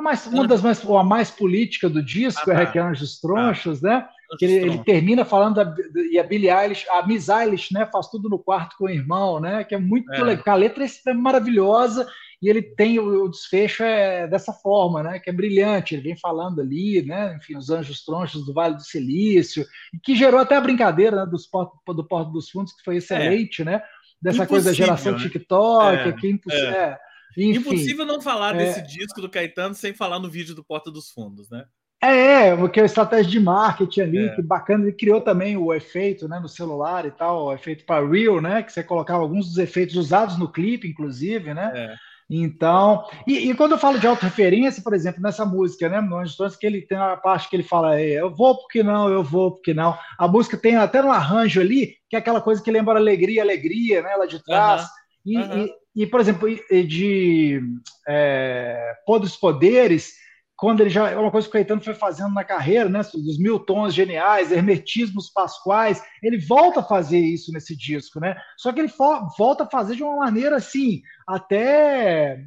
B: mais, uma das mais, a mais política do disco ah, é que Anjos Tronchos, ah. né? que ele, ele, termina falando da, e a Billie Eilish, a Miss Eilish, né, faz tudo no quarto com o irmão, né, que é muito é. legal. A letra é maravilhosa e ele tem o, o, desfecho é dessa forma, né, que é brilhante. Ele vem falando ali, né, enfim, os anjos tronchos do Vale do Silício, e que gerou até a brincadeira né, dos porto, do Porto dos Fundos, que foi excelente, é. né, dessa impossível, coisa da geração né? TikTok, é. que é impossível. É.
A: Enfim, Impossível não falar desse é. disco do Caetano sem falar no vídeo do Porta dos Fundos, né?
B: É, porque é a estratégia de marketing ali, é. que bacana, ele criou também o efeito né, no celular e tal, o efeito para Real, né? Que você colocava alguns dos efeitos usados no clipe, inclusive, né? É. Então, e, e, quando eu falo de autorreferência, por exemplo, nessa música, né, no Anjos que ele tem uma parte que ele fala, eu vou porque não, eu vou porque não. A música tem até um arranjo ali, que é aquela coisa que lembra alegria, alegria, né, lá de trás. Uhum. E, uhum. e, e, por exemplo, de é, Podos Poderes, quando ele já é uma coisa que o Caetano foi fazendo na carreira, né, dos mil tons geniais, hermetismos pasquais, ele volta a fazer isso nesse disco, né? Só que ele volta a fazer de uma maneira assim, até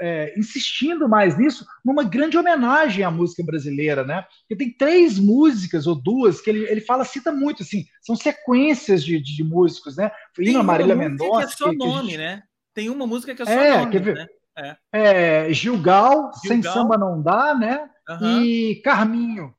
B: é, insistindo mais nisso, numa grande homenagem à música brasileira, né? Porque tem três músicas ou duas que ele, ele fala, cita muito, assim, são sequências de, de, de músicos, né?
A: Foi Marília Mendonça. Que é só que, nome, que gente... né? Tem uma música que é só é, nome, né?
B: É. é Gilgal, Gilgal, Sem Samba Não Dá, né? Uhum. E Carminho.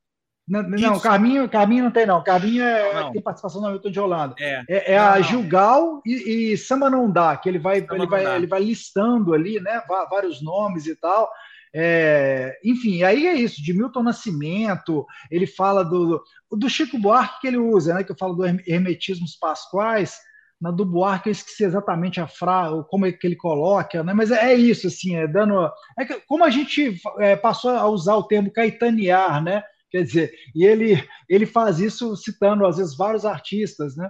B: Não, não, Carminho, Carminho não tem, não. Carminho é, não. tem participação no Hamilton de Holanda. É, é, é a Gilgal e, e, Samba Não Dá, que ele vai, ele vai, ele vai listando ali, né? Vários nomes e tal. É, enfim, aí é isso, de Milton Nascimento, ele fala do, do Chico Buarque que ele usa, né? Que eu falo do hermetismos pasquais na do Buarque eu esqueci exatamente a frase, como é que ele coloca, né? mas é, é isso, assim, é dando. É que, como a gente é, passou a usar o termo caetanear, né? Quer dizer, e ele, ele faz isso citando, às vezes, vários artistas, né?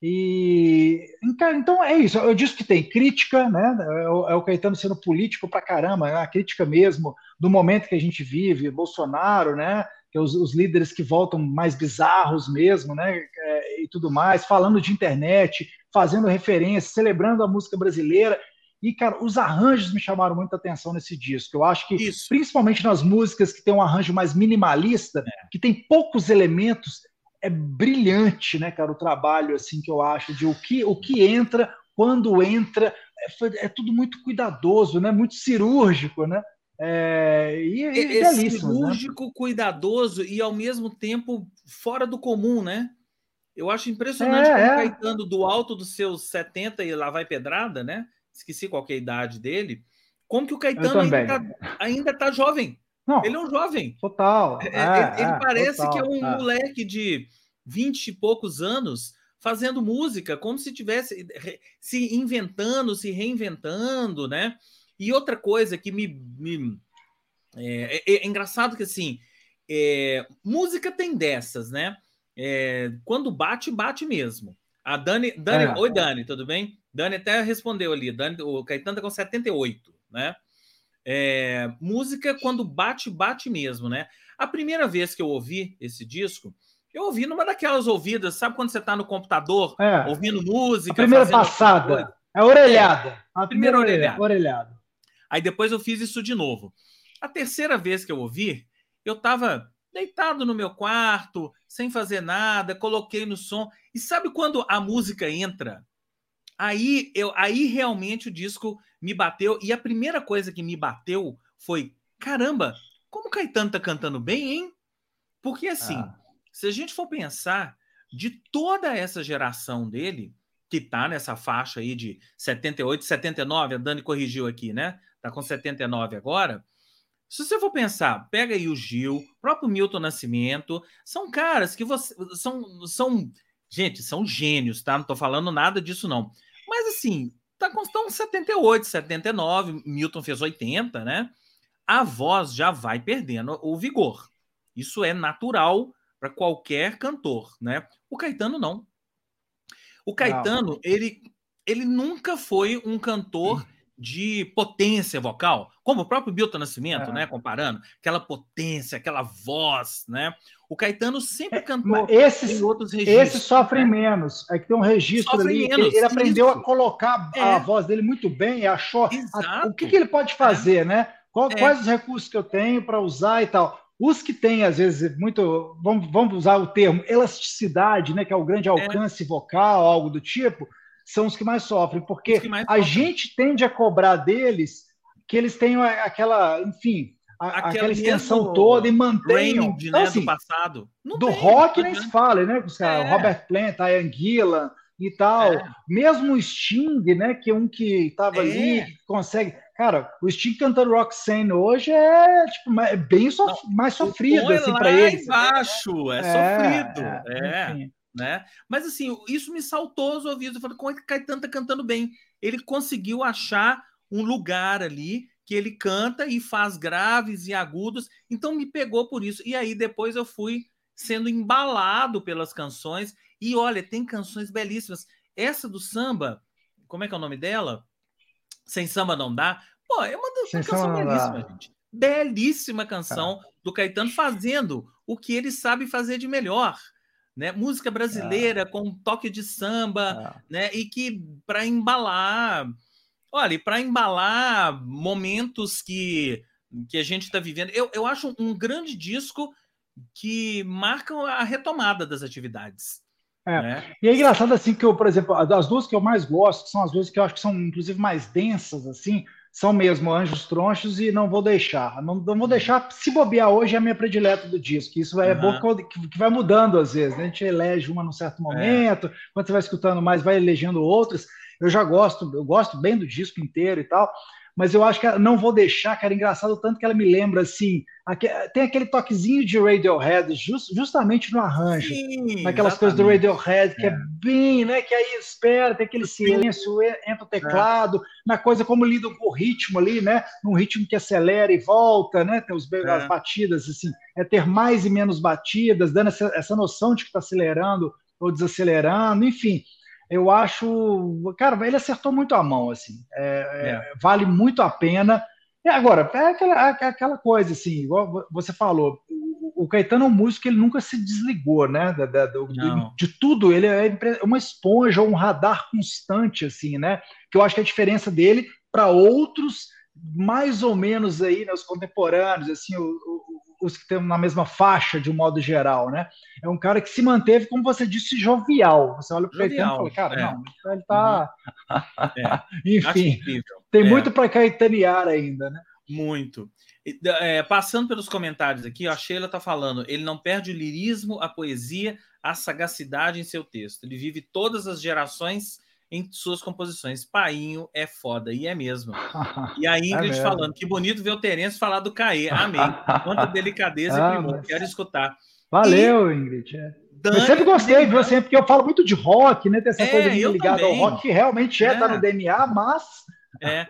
B: E então é isso. Eu disse que tem crítica, né? É o, é o Caetano sendo político pra caramba, é a crítica mesmo do momento que a gente vive, Bolsonaro, né? É os, os líderes que voltam mais bizarros mesmo, né? É, e tudo mais, falando de internet, fazendo referência, celebrando a música brasileira. E, cara, os arranjos me chamaram muita atenção nesse disco. Eu acho que, Isso. principalmente nas músicas que tem um arranjo mais minimalista, é. que tem poucos elementos, é brilhante, né, cara, o trabalho, assim, que eu acho, de o que, o que entra, quando entra, é, é tudo muito cuidadoso, né, muito cirúrgico, né? É, e,
A: e é né? cirúrgico, né? cuidadoso e, ao mesmo tempo, fora do comum, né? Eu acho impressionante é, como é. Caetano, do alto dos seus 70 e lá vai pedrada, né? Esqueci qual é a idade dele. Como que o Caetano ainda tá, ainda tá jovem? Não, ele é um jovem.
B: Total.
A: É, é, ele é, parece total, que é um é. moleque de 20 e poucos anos fazendo música, como se tivesse se inventando, se reinventando, né? E outra coisa que me. me é, é, engraçado que assim, música tem dessas, né? É, quando bate, bate mesmo. A Dani, Dani é. oi Dani, tudo bem? Dani até respondeu ali. Dani, o Caetano tá com 78, né? É, música quando bate, bate mesmo, né? A primeira vez que eu ouvi esse disco, eu ouvi numa daquelas ouvidas, sabe quando você está no computador é. ouvindo música? A
B: primeira passada. É orelhada. É,
A: a primeira orelhada. orelhada. Aí depois eu fiz isso de novo. A terceira vez que eu ouvi, eu estava deitado no meu quarto, sem fazer nada, coloquei no som. E sabe quando a música entra? Aí eu, aí realmente o disco me bateu e a primeira coisa que me bateu foi, caramba, como o Caetano tá cantando bem, hein? Porque assim, ah. se a gente for pensar de toda essa geração dele, que tá nessa faixa aí de 78, 79, a Dani corrigiu aqui, né? Tá com 79 agora. Se você for pensar, pega aí o Gil, próprio Milton Nascimento, são caras que você são são gente, são gênios, tá? Não tô falando nada disso não. Mas assim, tá com estão 78, 79, Milton fez 80, né? A voz já vai perdendo o vigor. Isso é natural para qualquer cantor, né? O Caetano não. O Caetano, não. ele ele nunca foi um cantor de potência vocal, como o próprio Bilton Nascimento, é. né, comparando, aquela potência, aquela voz, né? O Caetano sempre é, cantou
B: esses, outros registros. Esses sofrem né? menos. É que tem um registro sofrem ali. Menos, ele, ele aprendeu a colocar é. a voz dele muito bem e achou a, o que, que, ele pode fazer, é. né? Qual, é. quais os recursos que eu tenho para usar e tal. Os que têm, às vezes, muito. Vamos, vamos usar o termo elasticidade, né, que é o grande é. alcance é. vocal, algo do tipo, são os que mais sofrem, porque mais a sofrem. gente tende a cobrar deles que eles tenham aquela, enfim, a, aquela extensão toda e mantenham.
A: Range, então, né, assim, do passado.
B: Não do tem, rock nem se fala, né? Os é. Robert Plant, Ian Gillan e tal. É. Mesmo o Sting, né? Que é um que estava é. ali, que consegue. Cara, o Sting cantando Roxanne hoje é, tipo, é bem sof... mais sofrido assim, para ele.
A: embaixo, é, sofrido. É, é né? Mas assim, isso me saltou aos ouvidos. Eu falei, como é que Caetano tá cantando bem? Ele conseguiu achar um lugar ali que ele canta e faz graves e agudos, então me pegou por isso. E aí depois eu fui sendo embalado pelas canções, e olha, tem canções belíssimas. Essa do samba, como é que é o nome dela? Sem samba não dá. Pô, é uma, uma canção belíssima, dá. gente. Belíssima canção ah. do Caetano fazendo o que ele sabe fazer de melhor. Né? Música brasileira ah. com um toque de samba, ah. né? E que para embalar Olha, para embalar momentos que, que a gente está vivendo, eu, eu acho um grande disco que marcam a retomada das atividades.
B: É. Né? E é engraçado assim que eu, por exemplo, as duas que eu mais gosto, que são as duas que eu acho que são inclusive mais densas, assim, são mesmo Anjos Tronchos e Não Vou Deixar. Não, não vou deixar, se bobear hoje, é a minha predileta do disco. Isso é uhum. bom que, que, vai mudando às vezes. Né? A gente elege uma num certo é. momento, é. quando você vai escutando mais, vai elegendo outras. Eu já gosto, eu gosto bem do disco inteiro e tal, mas eu acho que não vou deixar, cara, engraçado tanto que ela me lembra assim, tem aquele toquezinho de Radiohead just, justamente no arranjo, Sim, naquelas exatamente. coisas do Radiohead que é. é. bem, né, que aí espera, tem aquele silêncio, entra o teclado, é. na coisa como lida com o ritmo ali, né, num ritmo que acelera e volta, né, tem os, é. as batidas assim, é ter mais e menos batidas, dando essa, essa noção de que está acelerando ou desacelerando, enfim eu acho. Cara, ele acertou muito a mão, assim. É, é. é. Vale muito a pena. E agora, é aquela, é aquela coisa, assim, igual você falou, o Caetano é um músico que ele nunca se desligou, né? Da, da, do, de tudo, ele é uma esponja, um radar constante, assim, né? Que eu acho que a diferença dele para outros, mais ou menos aí, né, os contemporâneos, assim, o, o os que estão na mesma faixa, de um modo geral, né? É um cara que se manteve, como você disse, jovial. Você olha para o Caetano e fala, cara, é. não, ele está. Uhum. É. Enfim, tem é. muito para caetanear ainda, né?
A: Muito. É, passando pelos comentários aqui, a Sheila está falando, ele não perde o lirismo, a poesia, a sagacidade em seu texto. Ele vive todas as gerações em suas composições. Painho é foda, e é mesmo. E a é Ingrid é falando, que bonito ver o Terence falar do Caê. Amém. Quanta delicadeza ah, e primor, mas... quero escutar.
B: Valeu, e... Ingrid. É. eu sempre gostei, viu? Sempre porque eu falo muito de rock, né? Tem essa é, coisa ligada ao rock, que realmente é, é tá no DNA, mas.
A: É.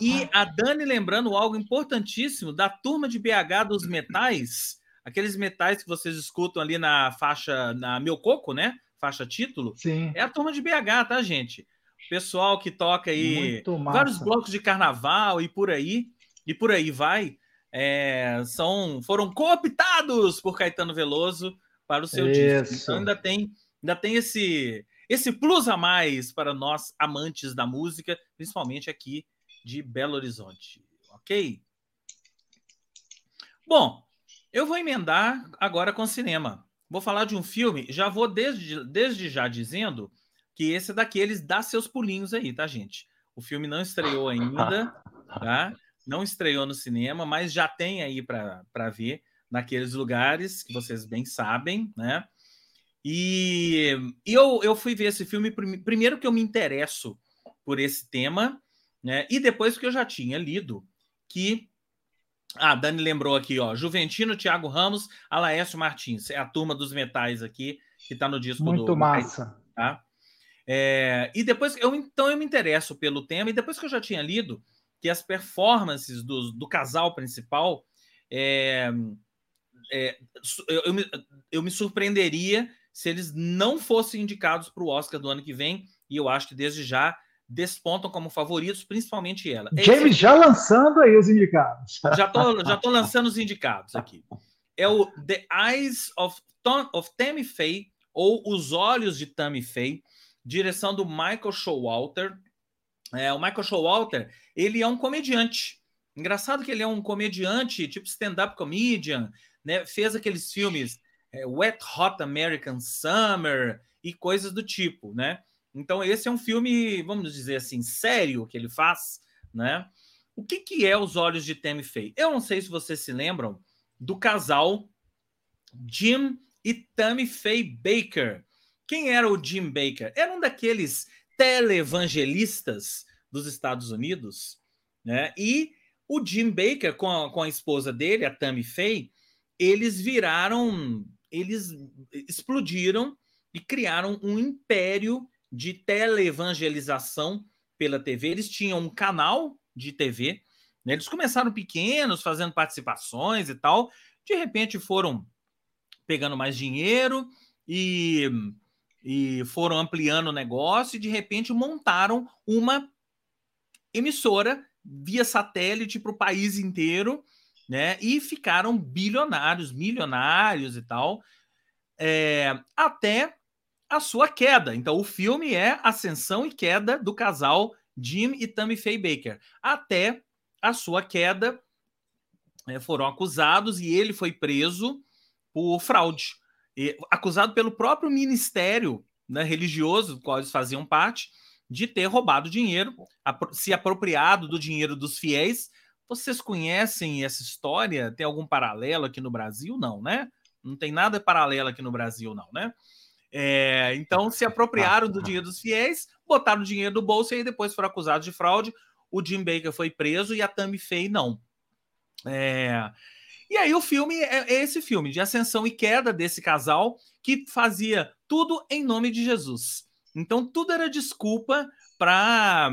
A: E a Dani lembrando algo importantíssimo da turma de BH dos metais, aqueles metais que vocês escutam ali na faixa, na Meu Coco, né? Faixa título,
B: Sim.
A: é a turma de BH, tá, gente? Pessoal que toca aí vários blocos de carnaval e por aí, e por aí vai, é, são, foram cooptados por Caetano Veloso para o seu Isso. disco. Então ainda tem, ainda tem esse, esse plus a mais para nós amantes da música, principalmente aqui de Belo Horizonte, ok? Bom, eu vou emendar agora com cinema. Vou falar de um filme, já vou desde, desde já dizendo que esse é daqueles dá seus pulinhos aí, tá, gente? O filme não estreou ainda, tá? Não estreou no cinema, mas já tem aí para ver naqueles lugares que vocês bem sabem, né? E, e eu, eu fui ver esse filme primeiro que eu me interesso por esse tema, né? E depois que eu já tinha lido que ah, Dani lembrou aqui, ó. Juventino, Thiago Ramos, Alaécio Martins. É a turma dos metais aqui, que está no disco
B: Muito
A: do.
B: massa.
A: Tá? É, e depois, eu, então eu me interesso pelo tema, e depois que eu já tinha lido que as performances do, do casal principal, é, é, eu, eu, me, eu me surpreenderia se eles não fossem indicados para o Oscar do ano que vem, e eu acho que desde já despontam como favoritos, principalmente ela.
B: É James já lançando aí os indicados.
A: Já tô, já tô lançando os indicados aqui. É o The Eyes of, Tom, of Tammy Faye, ou Os Olhos de Tammy Faye, direção do Michael Showalter. É, o Michael Showalter, ele é um comediante, Engraçado que ele é um comediante, tipo stand-up comedian, né? Fez aqueles filmes é, Wet Hot American Summer e coisas do tipo, né? Então esse é um filme, vamos dizer assim, sério que ele faz, né? O que, que é Os Olhos de Tammy Faye? Eu não sei se vocês se lembram do casal Jim e Tammy Faye Baker. Quem era o Jim Baker? Era um daqueles televangelistas dos Estados Unidos, né? E o Jim Baker, com a, com a esposa dele, a Tammy Faye, eles viraram, eles explodiram e criaram um império de teleevangelização pela TV. Eles tinham um canal de TV, né? eles começaram pequenos, fazendo participações e tal, de repente foram pegando mais dinheiro e, e foram ampliando o negócio e de repente montaram uma emissora via satélite para o país inteiro, né? E ficaram bilionários, milionários e tal, é, até a sua queda. Então, o filme é ascensão e queda do casal Jim e Tammy Faye Baker. Até a sua queda, é, foram acusados e ele foi preso por fraude. E, acusado pelo próprio ministério né, religioso do qual eles faziam parte, de ter roubado dinheiro, se apropriado do dinheiro dos fiéis. Vocês conhecem essa história? Tem algum paralelo aqui no Brasil? Não, né? Não tem nada paralelo aqui no Brasil, não, né? É, então se apropriaram do dinheiro dos fiéis, botaram o dinheiro do bolso e depois foram acusados de fraude. O Jim Baker foi preso e a Tammy Faye não. É, e aí o filme é, é esse filme de ascensão e queda desse casal que fazia tudo em nome de Jesus. Então tudo era desculpa para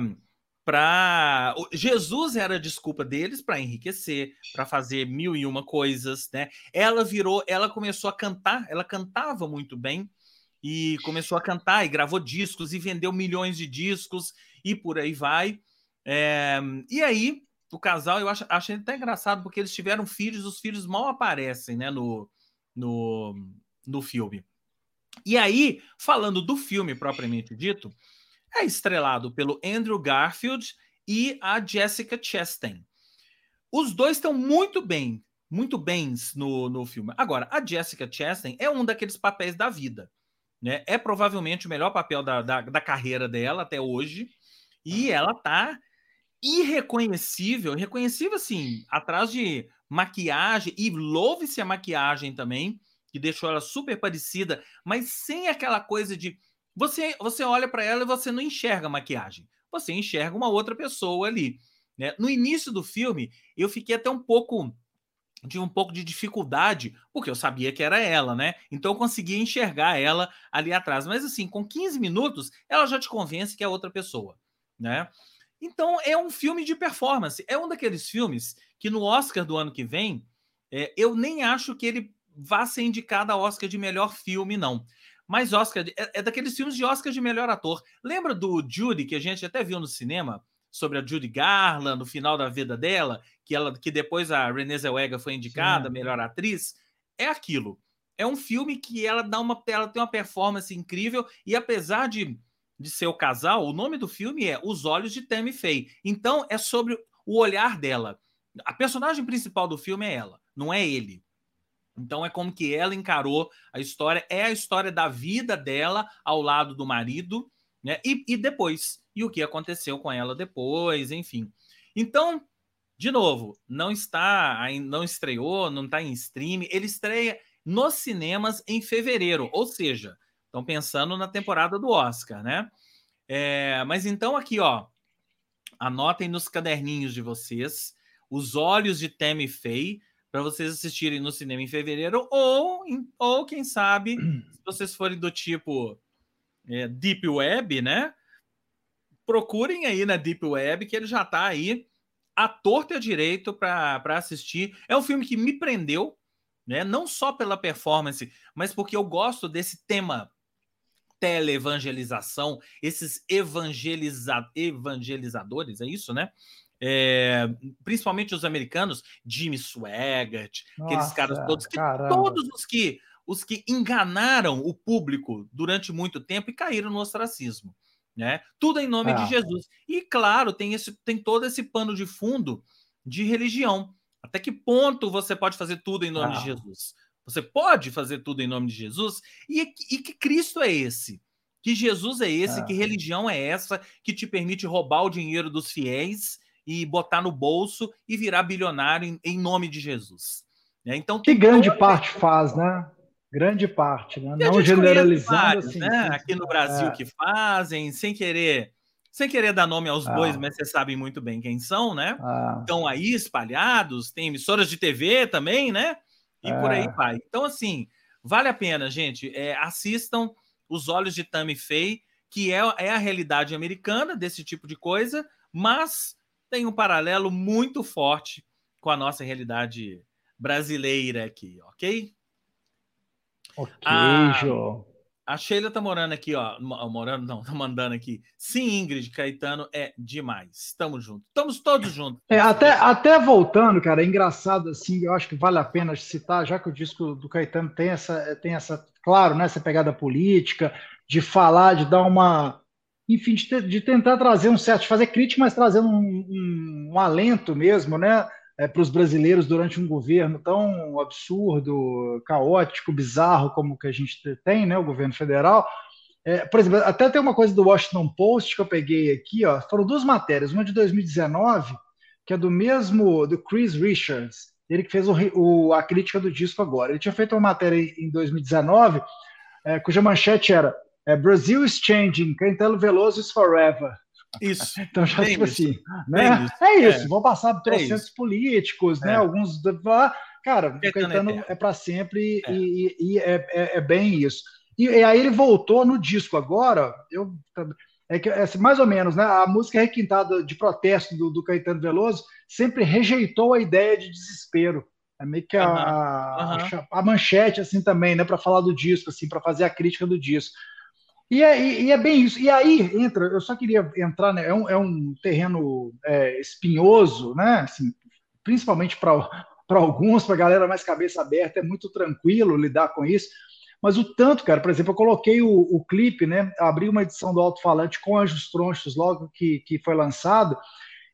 A: para Jesus era a desculpa deles para enriquecer, para fazer mil e uma coisas, né? Ela virou, ela começou a cantar, ela cantava muito bem e começou a cantar e gravou discos e vendeu milhões de discos e por aí vai. É, e aí, o casal, eu acho, achei até engraçado, porque eles tiveram filhos, os filhos mal aparecem né, no, no, no filme. E aí, falando do filme propriamente dito, é estrelado pelo Andrew Garfield e a Jessica Chastain. Os dois estão muito bem, muito bens no, no filme. Agora, a Jessica Chastain é um daqueles papéis da vida. Né? É provavelmente o melhor papel da, da, da carreira dela até hoje. E ela tá irreconhecível, reconhecível assim, atrás de maquiagem, e louve-se a maquiagem também, que deixou ela super parecida, mas sem aquela coisa de você você olha para ela e você não enxerga a maquiagem, você enxerga uma outra pessoa ali. Né? No início do filme, eu fiquei até um pouco de um pouco de dificuldade, porque eu sabia que era ela, né? Então eu conseguia enxergar ela ali atrás. Mas assim, com 15 minutos, ela já te convence que é outra pessoa, né? Então é um filme de performance. É um daqueles filmes que no Oscar do ano que vem, é, eu nem acho que ele vá ser indicado a Oscar de melhor filme, não. Mas Oscar é, é daqueles filmes de Oscar de melhor ator. Lembra do Judy, que a gente até viu no cinema? Sobre a Judy Garland no final da vida dela, que ela que depois a Renée Zellweger foi indicada Sim. melhor atriz, é aquilo. É um filme que ela dá uma ela tem uma performance incrível e apesar de de ser o casal, o nome do filme é Os Olhos de Tammy Faye. Então é sobre o olhar dela. A personagem principal do filme é ela, não é ele. Então é como que ela encarou a história, é a história da vida dela ao lado do marido, né? E, e depois e o que aconteceu com ela depois, enfim. Então, de novo, não está, não estreou, não está em stream, ele estreia nos cinemas em fevereiro, ou seja, estão pensando na temporada do Oscar, né? É, mas então aqui, ó, anotem nos caderninhos de vocês os olhos de Tammy Faye para vocês assistirem no cinema em fevereiro ou, ou quem sabe, se vocês forem do tipo é, Deep Web, né? Procurem aí na Deep Web, que ele já está aí a torta e direito para assistir. É um filme que me prendeu, né? não só pela performance, mas porque eu gosto desse tema teleevangelização, esses evangeliza evangelizadores, é isso, né? É, principalmente os americanos, Jimmy Swaggart, Nossa, aqueles caras todos, que, todos os que os que enganaram o público durante muito tempo e caíram no ostracismo né? Tudo em nome é. de Jesus. E claro, tem esse tem todo esse pano de fundo de religião. Até que ponto você pode fazer tudo em nome ah. de Jesus? Você pode fazer tudo em nome de Jesus? E, e que Cristo é esse? Que Jesus é esse? Ah. Que religião é essa que te permite roubar o dinheiro dos fiéis e botar no bolso e virar bilionário em, em nome de Jesus?
B: Né? Então, que grande parte faz, né? Grande parte, né? Não generalizando vários, assim,
A: né? Aqui no Brasil é. que fazem, sem querer sem querer dar nome aos ah. bois, mas vocês sabem muito bem quem são, né? Ah. Estão aí espalhados, tem emissoras de TV também, né? E é. por aí vai. Então, assim, vale a pena, gente. É, assistam Os Olhos de Tammy Faye, que é, é a realidade americana desse tipo de coisa, mas tem um paralelo muito forte com a nossa realidade brasileira aqui, ok?
B: Ok, ah, João.
A: A Sheila tá morando aqui, ó. Morando, não, tá mandando aqui. Sim, Ingrid, Caetano é demais. Estamos juntos. Estamos todos juntos.
B: É, até, até voltando, cara, é engraçado assim, eu acho que vale a pena citar, já que o disco do Caetano tem essa, tem essa, claro, né, essa pegada política, de falar, de dar uma. Enfim, de, de tentar trazer um certo, de fazer crítica, mas trazendo um, um, um alento mesmo, né? É, para os brasileiros durante um governo tão absurdo, caótico, bizarro como que a gente tem, né, o governo federal. É, por exemplo, até tem uma coisa do Washington Post que eu peguei aqui, ó, foram duas matérias, uma de 2019, que é do mesmo, do Chris Richards, ele que fez o, o, a crítica do disco agora. Ele tinha feito uma matéria em 2019, é, cuja manchete era é, Brazil is changing, Caetano Veloso is forever.
A: Isso.
B: então, já, tipo isso. assim, né? Isso. É isso, é. vão passar por é processos é políticos, né? É. Alguns. Cara, o Caetano é para sempre é. e, e é, é, é, bem isso. E, e, aí ele voltou no disco agora, eu. É que, é, mais ou menos, né? A música requintada de protesto do, do Caetano Veloso sempre rejeitou a ideia de desespero. É meio que a, uhum. a, a, manchete, assim, também, né? Para falar do disco, assim, para fazer a crítica do disco. E é, e é, bem isso. E aí entra, eu só queria entrar, né? É um, é um terreno é, espinhoso, né? Assim, principalmente para alguns, para a galera mais cabeça aberta, é muito tranquilo lidar com isso. Mas o tanto, cara, por exemplo, eu coloquei o, o clipe, né? Abri uma edição do alto-falante com Anjos Tronchos logo que, que foi lançado.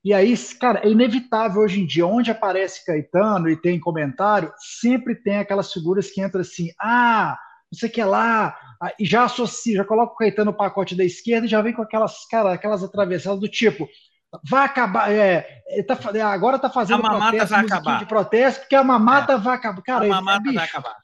B: E aí, cara, é inevitável hoje em dia, onde aparece Caetano e tem comentário, sempre tem aquelas figuras que entram assim, ah, não sei o que lá, e já associa, já coloca o Caetano no pacote da esquerda e já vem com aquelas, cara, aquelas atravessadas do tipo, vai acabar, é, tá, agora tá fazendo
A: a mamata protesto, vai acabar.
B: de protesto, porque a mamata é. vai acabar. Cara, a
A: mamata é, bicho, vai acabar.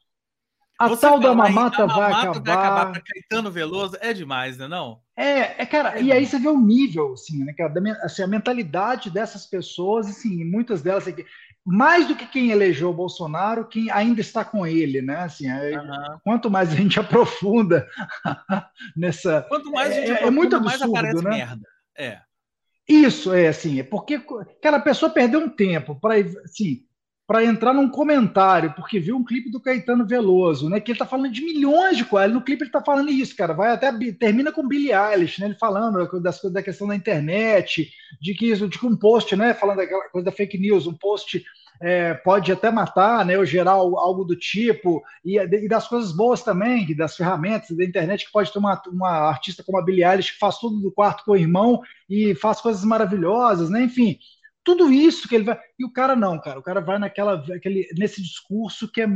B: A Você tal da mamata, vai, mamata acabar. vai acabar
A: pra Caetano Veloso é demais, né não?
B: É, é cara, é e aí você vê o nível, assim, né, cara, assim, a mentalidade dessas pessoas, assim, muitas delas aqui, mais do que quem elegeu o Bolsonaro, quem ainda está com ele, né? Assim, é, uhum. Quanto mais a gente aprofunda nessa.
A: Quanto mais a gente é, aprofunda, é muito absurdo, mais aparece
B: né?
A: merda. É.
B: Isso é assim, é porque aquela pessoa perdeu um tempo para assim, para entrar num comentário, porque viu um clipe do Caetano Veloso, né? Que ele tá falando de milhões de coisas. No clipe ele tá falando isso, cara. Vai até termina com Billie Eilish, né? Ele falando das coisas da questão da internet, de que isso, de que um post, né? Falando daquela coisa da fake news, um post é, pode até matar, né? Ou gerar algo do tipo, e, e, das coisas boas também, das ferramentas da internet, que pode ter uma, uma artista como a Billie Eilish que faz tudo do quarto com o irmão e faz coisas maravilhosas, né? Enfim tudo isso que ele vai. E o cara não, cara. O cara vai naquela, aquele, nesse discurso que é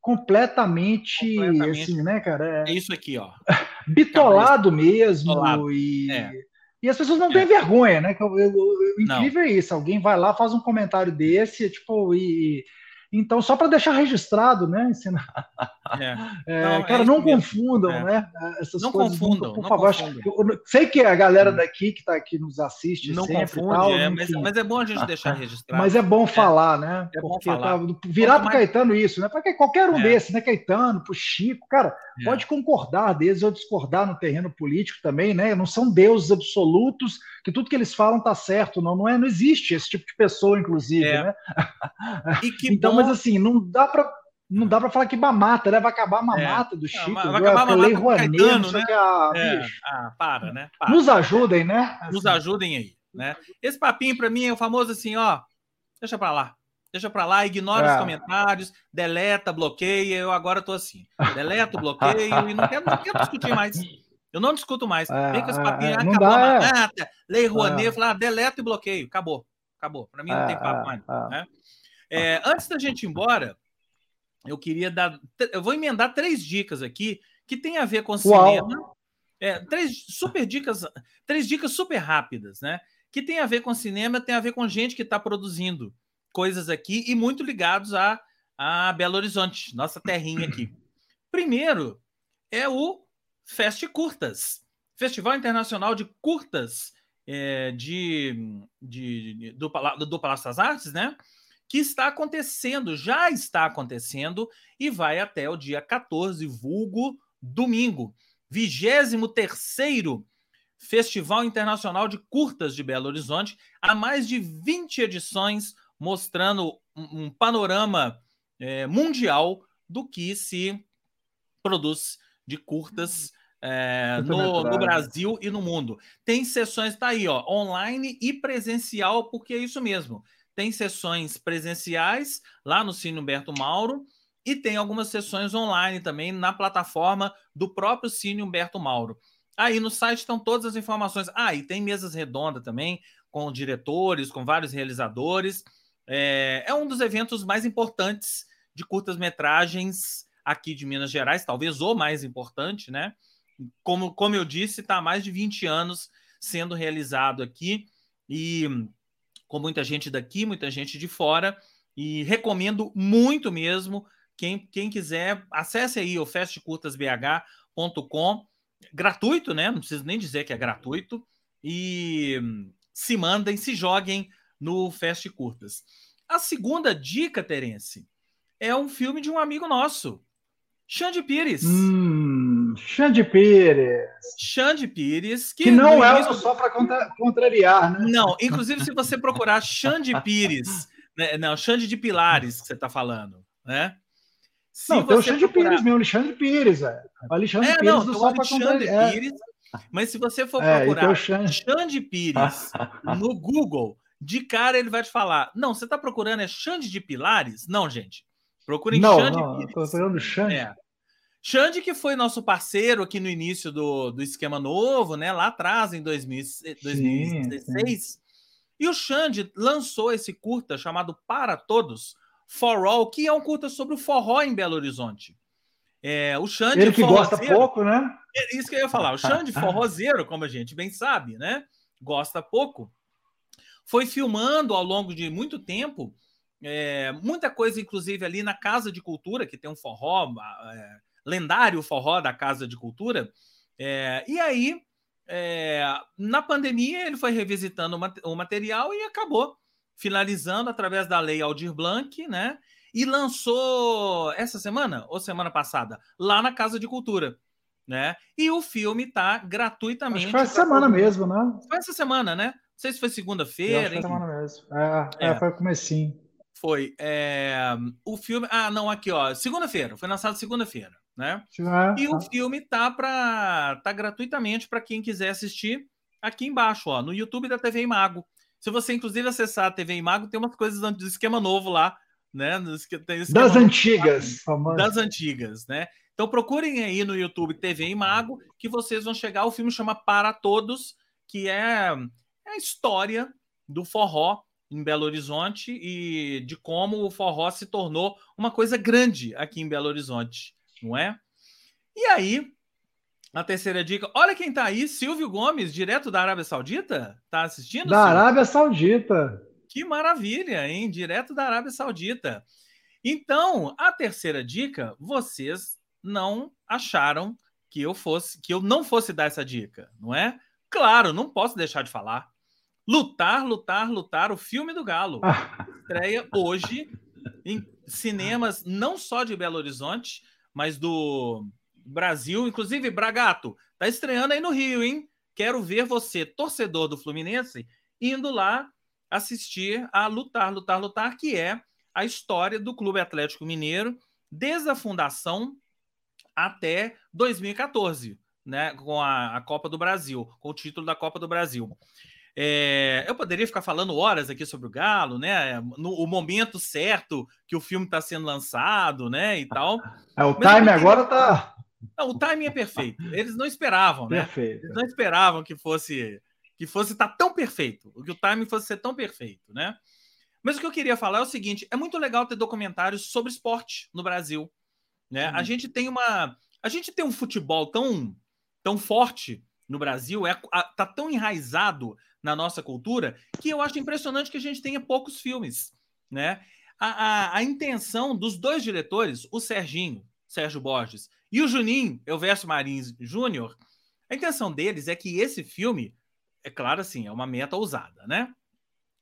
B: completamente, completamente assim, né, cara?
A: É, é isso aqui, ó.
B: bitolado mesmo. Bitolado. E, é. e as pessoas não têm é. vergonha, né? O incrível não. é isso. Alguém vai lá, faz um comentário desse, tipo, e, então, só para deixar registrado, né? Ensinar. É. É, não, cara, é não confundam, é. né?
A: Essas não coisas, confundam,
B: por favor. Confundam. sei que a galera hum. daqui que está aqui nos assiste
A: não
B: sempre
A: confunde, tal, é, mas, mas, é bom a gente deixar registrado.
B: Mas é bom falar, né? É bom falar. Tá, virar para. Caetano isso, né? Para qualquer um desses, né? Caetano, para Chico, cara, pode concordar deles ou discordar no terreno político também, né? Não são deuses absolutos que tudo que eles falam tá certo, não, não é, não existe esse tipo de pessoa, inclusive, né? então, bom... mas assim, não dá para não dá para falar que mamata, né? Vai acabar a mamata é. do Chico. Não,
A: vai acabar a mamata
B: do Caetano,
A: né?
B: A,
A: é. Ah, para, né? Para.
B: Nos ajudem, né?
A: Assim. Nos ajudem aí, né? Esse papinho para mim é o famoso assim, ó, deixa para lá. Deixa para lá, ignora é. os comentários, deleta, bloqueia. Eu agora tô assim. Deleto, bloqueio e não quero, não quero discutir mais. Eu não discuto mais. É, Vem com esse papinho, é, acabou dá, a mamata, lei Rouanet, é. falar, ah, deleta e bloqueio, acabou. Acabou. Para mim não tem papo mais. Né? É, antes da gente ir embora, eu queria dar. Eu vou emendar três dicas aqui que tem a ver com cinema. É, três super dicas, três dicas super rápidas, né? Que tem a ver com cinema, tem a ver com gente que está produzindo coisas aqui e muito ligados a, a Belo Horizonte, nossa terrinha aqui. Primeiro é o Fest Curtas, Festival Internacional de Curtas é, de, de, do, do Palácio das Artes, né? Que está acontecendo, já está acontecendo e vai até o dia 14, vulgo domingo. 23 Festival Internacional de Curtas de Belo Horizonte, há mais de 20 edições mostrando um, um panorama é, mundial do que se produz de curtas é, no, no, Brasil e no mundo. Tem sessões, tá aí, ó, online e presencial, porque é isso mesmo. Tem sessões presenciais lá no Cine Humberto Mauro e tem algumas sessões online também na plataforma do próprio Cine Humberto Mauro. Aí no site estão todas as informações. Ah, e tem mesas redondas também, com diretores, com vários realizadores. É, é um dos eventos mais importantes de curtas-metragens aqui de Minas Gerais, talvez o mais importante, né? Como, como eu disse, está há mais de 20 anos sendo realizado aqui e com muita gente daqui, muita gente de fora. E recomendo muito mesmo. Quem, quem quiser, acesse aí o festcurtasbh.com. Gratuito, né? Não preciso nem dizer que é gratuito. E se mandem, se joguem no Fest Curtas. A segunda dica, Terence, é um filme de um amigo nosso, Xande Pires.
B: Hum, Xande Pires.
A: Xande Pires.
B: Que, que não é início... só para contra... contrariar, né?
A: Não, inclusive se você procurar Xande Pires, né, não, Xande de Pilares que você está falando, né?
B: Se não, tem o Xande procurar... Pires mesmo, Alexandre Pires, é. Alexandre é, Pires não, do Só para contrariar. Pires,
A: mas se você for é, procurar é, então Xande... Xande Pires no Google, de cara ele vai te falar: não, você está procurando é Xande de Pilares? Não, gente. Procurem
B: não, Xande não, Pires. Estou procurando Xande.
A: É. Xande, que foi nosso parceiro aqui no início do, do esquema novo, né? Lá atrás, em 2000, 2016. Sim, sim. E o Xande lançou esse curta chamado Para Todos, For All, que é um curta sobre o forró em Belo Horizonte. É, o Xande.
B: Ele que gosta pouco, né?
A: É isso que eu ia falar. O Xande, forrozeiro, como a gente bem sabe, né? Gosta pouco foi filmando ao longo de muito tempo, é, muita coisa, inclusive, ali na Casa de Cultura, que tem um forró, é, lendário forró da Casa de Cultura. É, e aí, é, na pandemia, ele foi revisitando o material e acabou finalizando através da lei Aldir Blanc, né? E lançou essa semana ou semana passada lá na Casa de Cultura, né? E o filme tá gratuitamente. Acho que
B: foi essa semana mesmo, né?
A: Foi essa semana, né? Não sei se foi segunda-feira. Foi
B: semana mesmo. É, é, é. foi comecinho.
A: Foi. É, o filme. Ah, não, aqui, ó. Segunda-feira. Foi lançado segunda-feira, né? É, e o filme tá para tá gratuitamente para quem quiser assistir aqui embaixo, ó, no YouTube da TV Imago. Se você, inclusive, acessar a TV Imago, tem umas coisas do esquema novo lá, né?
B: das antigas.
A: Lá, das antigas, né? Então procurem aí no YouTube TV Imago, que vocês vão chegar. O filme chama Para Todos, que é é a história do forró em Belo Horizonte e de como o forró se tornou uma coisa grande aqui em Belo Horizonte, não é? E aí, a terceira dica, olha quem tá aí, Silvio Gomes, direto da Arábia Saudita, tá assistindo?
B: Da Silvio? Arábia Saudita.
A: Que maravilha, hein? Direto da Arábia Saudita. Então, a terceira dica, vocês não acharam que eu fosse, que eu não fosse dar essa dica, não é? Claro, não posso deixar de falar. Lutar, lutar, lutar, o filme do Galo. Estreia hoje em cinemas não só de Belo Horizonte, mas do Brasil. Inclusive, Bragato, tá estreando aí no Rio, hein? Quero ver você, torcedor do Fluminense, indo lá assistir a Lutar, Lutar, Lutar, que é a história do Clube Atlético Mineiro desde a fundação até 2014, né, com a, a Copa do Brasil, com o título da Copa do Brasil. É, eu poderia ficar falando horas aqui sobre o Galo, né? No o momento certo que o filme está sendo lançado, né? E tal.
B: É, o Mas time agora tá.
A: Não, o timing é perfeito. Eles não esperavam, né? Perfeito. Eles não esperavam que fosse que fosse estar tá tão perfeito, que o timing fosse ser tão perfeito, né? Mas o que eu queria falar é o seguinte: é muito legal ter documentários sobre esporte no Brasil. Né? A gente tem uma. A gente tem um futebol tão, tão forte no Brasil, é, tá tão enraizado na nossa cultura, que eu acho impressionante que a gente tenha poucos filmes. Né? A, a, a intenção dos dois diretores, o Serginho, Sérgio Borges, e o Juninho, Elvésio Marins Júnior, a intenção deles é que esse filme é claro assim, é uma meta ousada, né?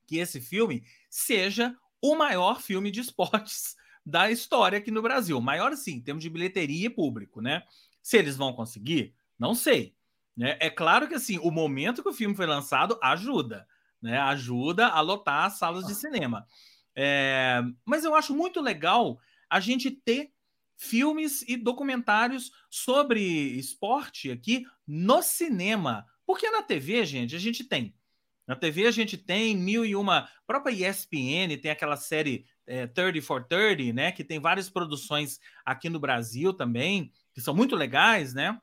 A: Que esse filme seja o maior filme de esportes da história aqui no Brasil. Maior, assim, em termos de bilheteria e público, né? Se eles vão conseguir, não sei. Né? É claro que assim, o momento que o filme foi lançado ajuda, né? Ajuda a lotar as salas de cinema. É... Mas eu acho muito legal a gente ter filmes e documentários sobre esporte aqui no cinema, porque na TV, gente, a gente tem. Na TV a gente tem mil e uma. A própria ESPN tem aquela série é, 30 for 30, né? Que tem várias produções aqui no Brasil também, que são muito legais, né?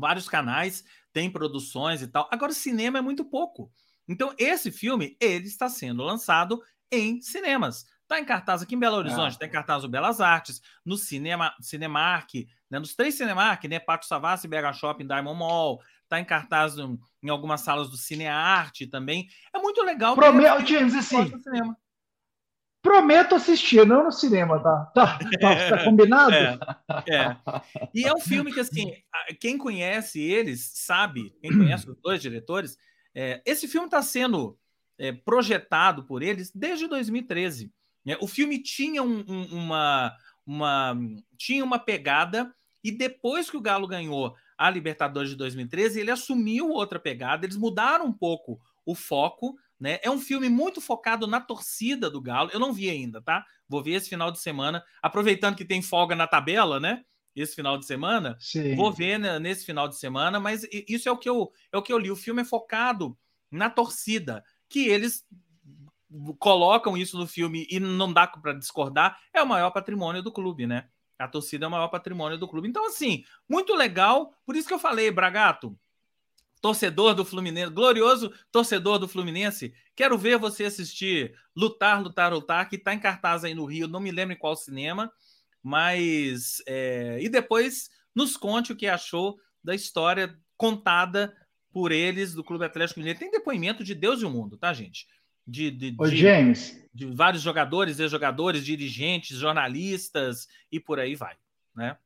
A: Vários canais têm produções e tal. Agora, cinema é muito pouco. Então, esse filme, ele está sendo lançado em cinemas. Está em cartaz aqui em Belo Horizonte, está é. em cartaz do Belas Artes, no Cinema, Cinemark, né, nos três Cinemark, né, Pátio Savassi, BH Shopping, Diamond Mall, está em cartaz em algumas salas do Cinearte também. É muito legal.
B: Prometo, James, assim. Prometo assistir, não no cinema, tá? Tá, tá, tá combinado?
A: É, é. E é um filme que, assim, quem conhece eles sabe, quem conhece os dois diretores, é, esse filme está sendo é, projetado por eles desde 2013. Né? O filme tinha um, um, uma, uma, tinha uma pegada, e depois que o Galo ganhou a Libertadores de 2013, ele assumiu outra pegada, eles mudaram um pouco o foco, né? É um filme muito focado na torcida do Galo. Eu não vi ainda, tá? Vou ver esse final de semana, aproveitando que tem folga na tabela, né? Esse final de semana, Sim. vou ver né, nesse final de semana, mas isso é o que eu é o que eu li. O filme é focado na torcida, que eles colocam isso no filme e não dá para discordar, é o maior patrimônio do clube, né? A torcida é o maior patrimônio do clube. Então, assim, muito legal. Por isso que eu falei, Bragato, torcedor do Fluminense, glorioso torcedor do Fluminense, quero ver você assistir Lutar, Lutar, Lutar, que está em cartaz aí no Rio, não me lembro em qual cinema, mas. É... E depois nos conte o que achou da história contada por eles do Clube Atlético Mineiro. Tem depoimento de Deus e o mundo, tá, gente? de, de,
B: Ô, de, James.
A: de vários jogadores, ex-jogadores, dirigentes, jornalistas e por aí vai, né?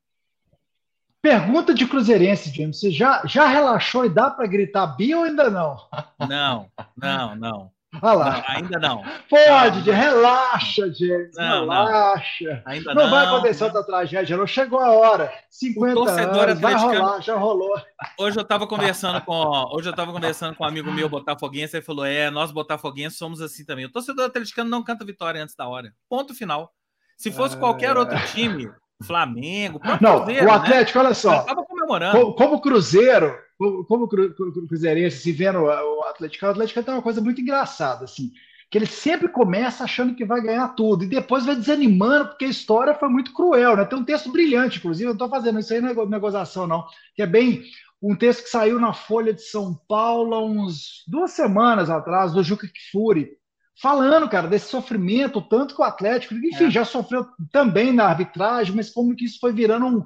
B: Pergunta de Cruzeirense, James. Você já, já relaxou e dá para gritar bi ou ainda não?
A: Não, não, não.
B: Olha lá.
A: Não, ainda não.
B: Pode, não, relaxa, James. Não, relaxa.
A: Não. Ainda
B: não, não vai acontecer outra tragédia, não. Chegou a hora. 50 anos, vai rolar, já rolou.
A: Hoje eu estava conversando com. Hoje eu estava conversando com um amigo meu, Botafoguense, ele falou: é, nós Botafoguenses somos assim também. O torcedor atleticano não canta vitória antes da hora. Ponto final. Se fosse é... qualquer outro time, Flamengo,
B: não, Cruzeiro, o né? Atlético, né? olha só.
A: Estava comemorando.
B: Como, como Cruzeiro, como o Cruzeirense, se vendo o Atlético, o Atlético tem uma coisa muito engraçada, assim, que ele sempre começa achando que vai ganhar tudo e depois vai desanimando porque a história foi muito cruel, né? Tem um texto brilhante, inclusive, eu não estou fazendo isso aí não é negociação, não, que é bem um texto que saiu na Folha de São Paulo há uns duas semanas atrás, do Juca Kfouri, falando, cara, desse sofrimento, tanto que o Atlético, enfim, é. já sofreu também na arbitragem, mas como que isso foi virando um,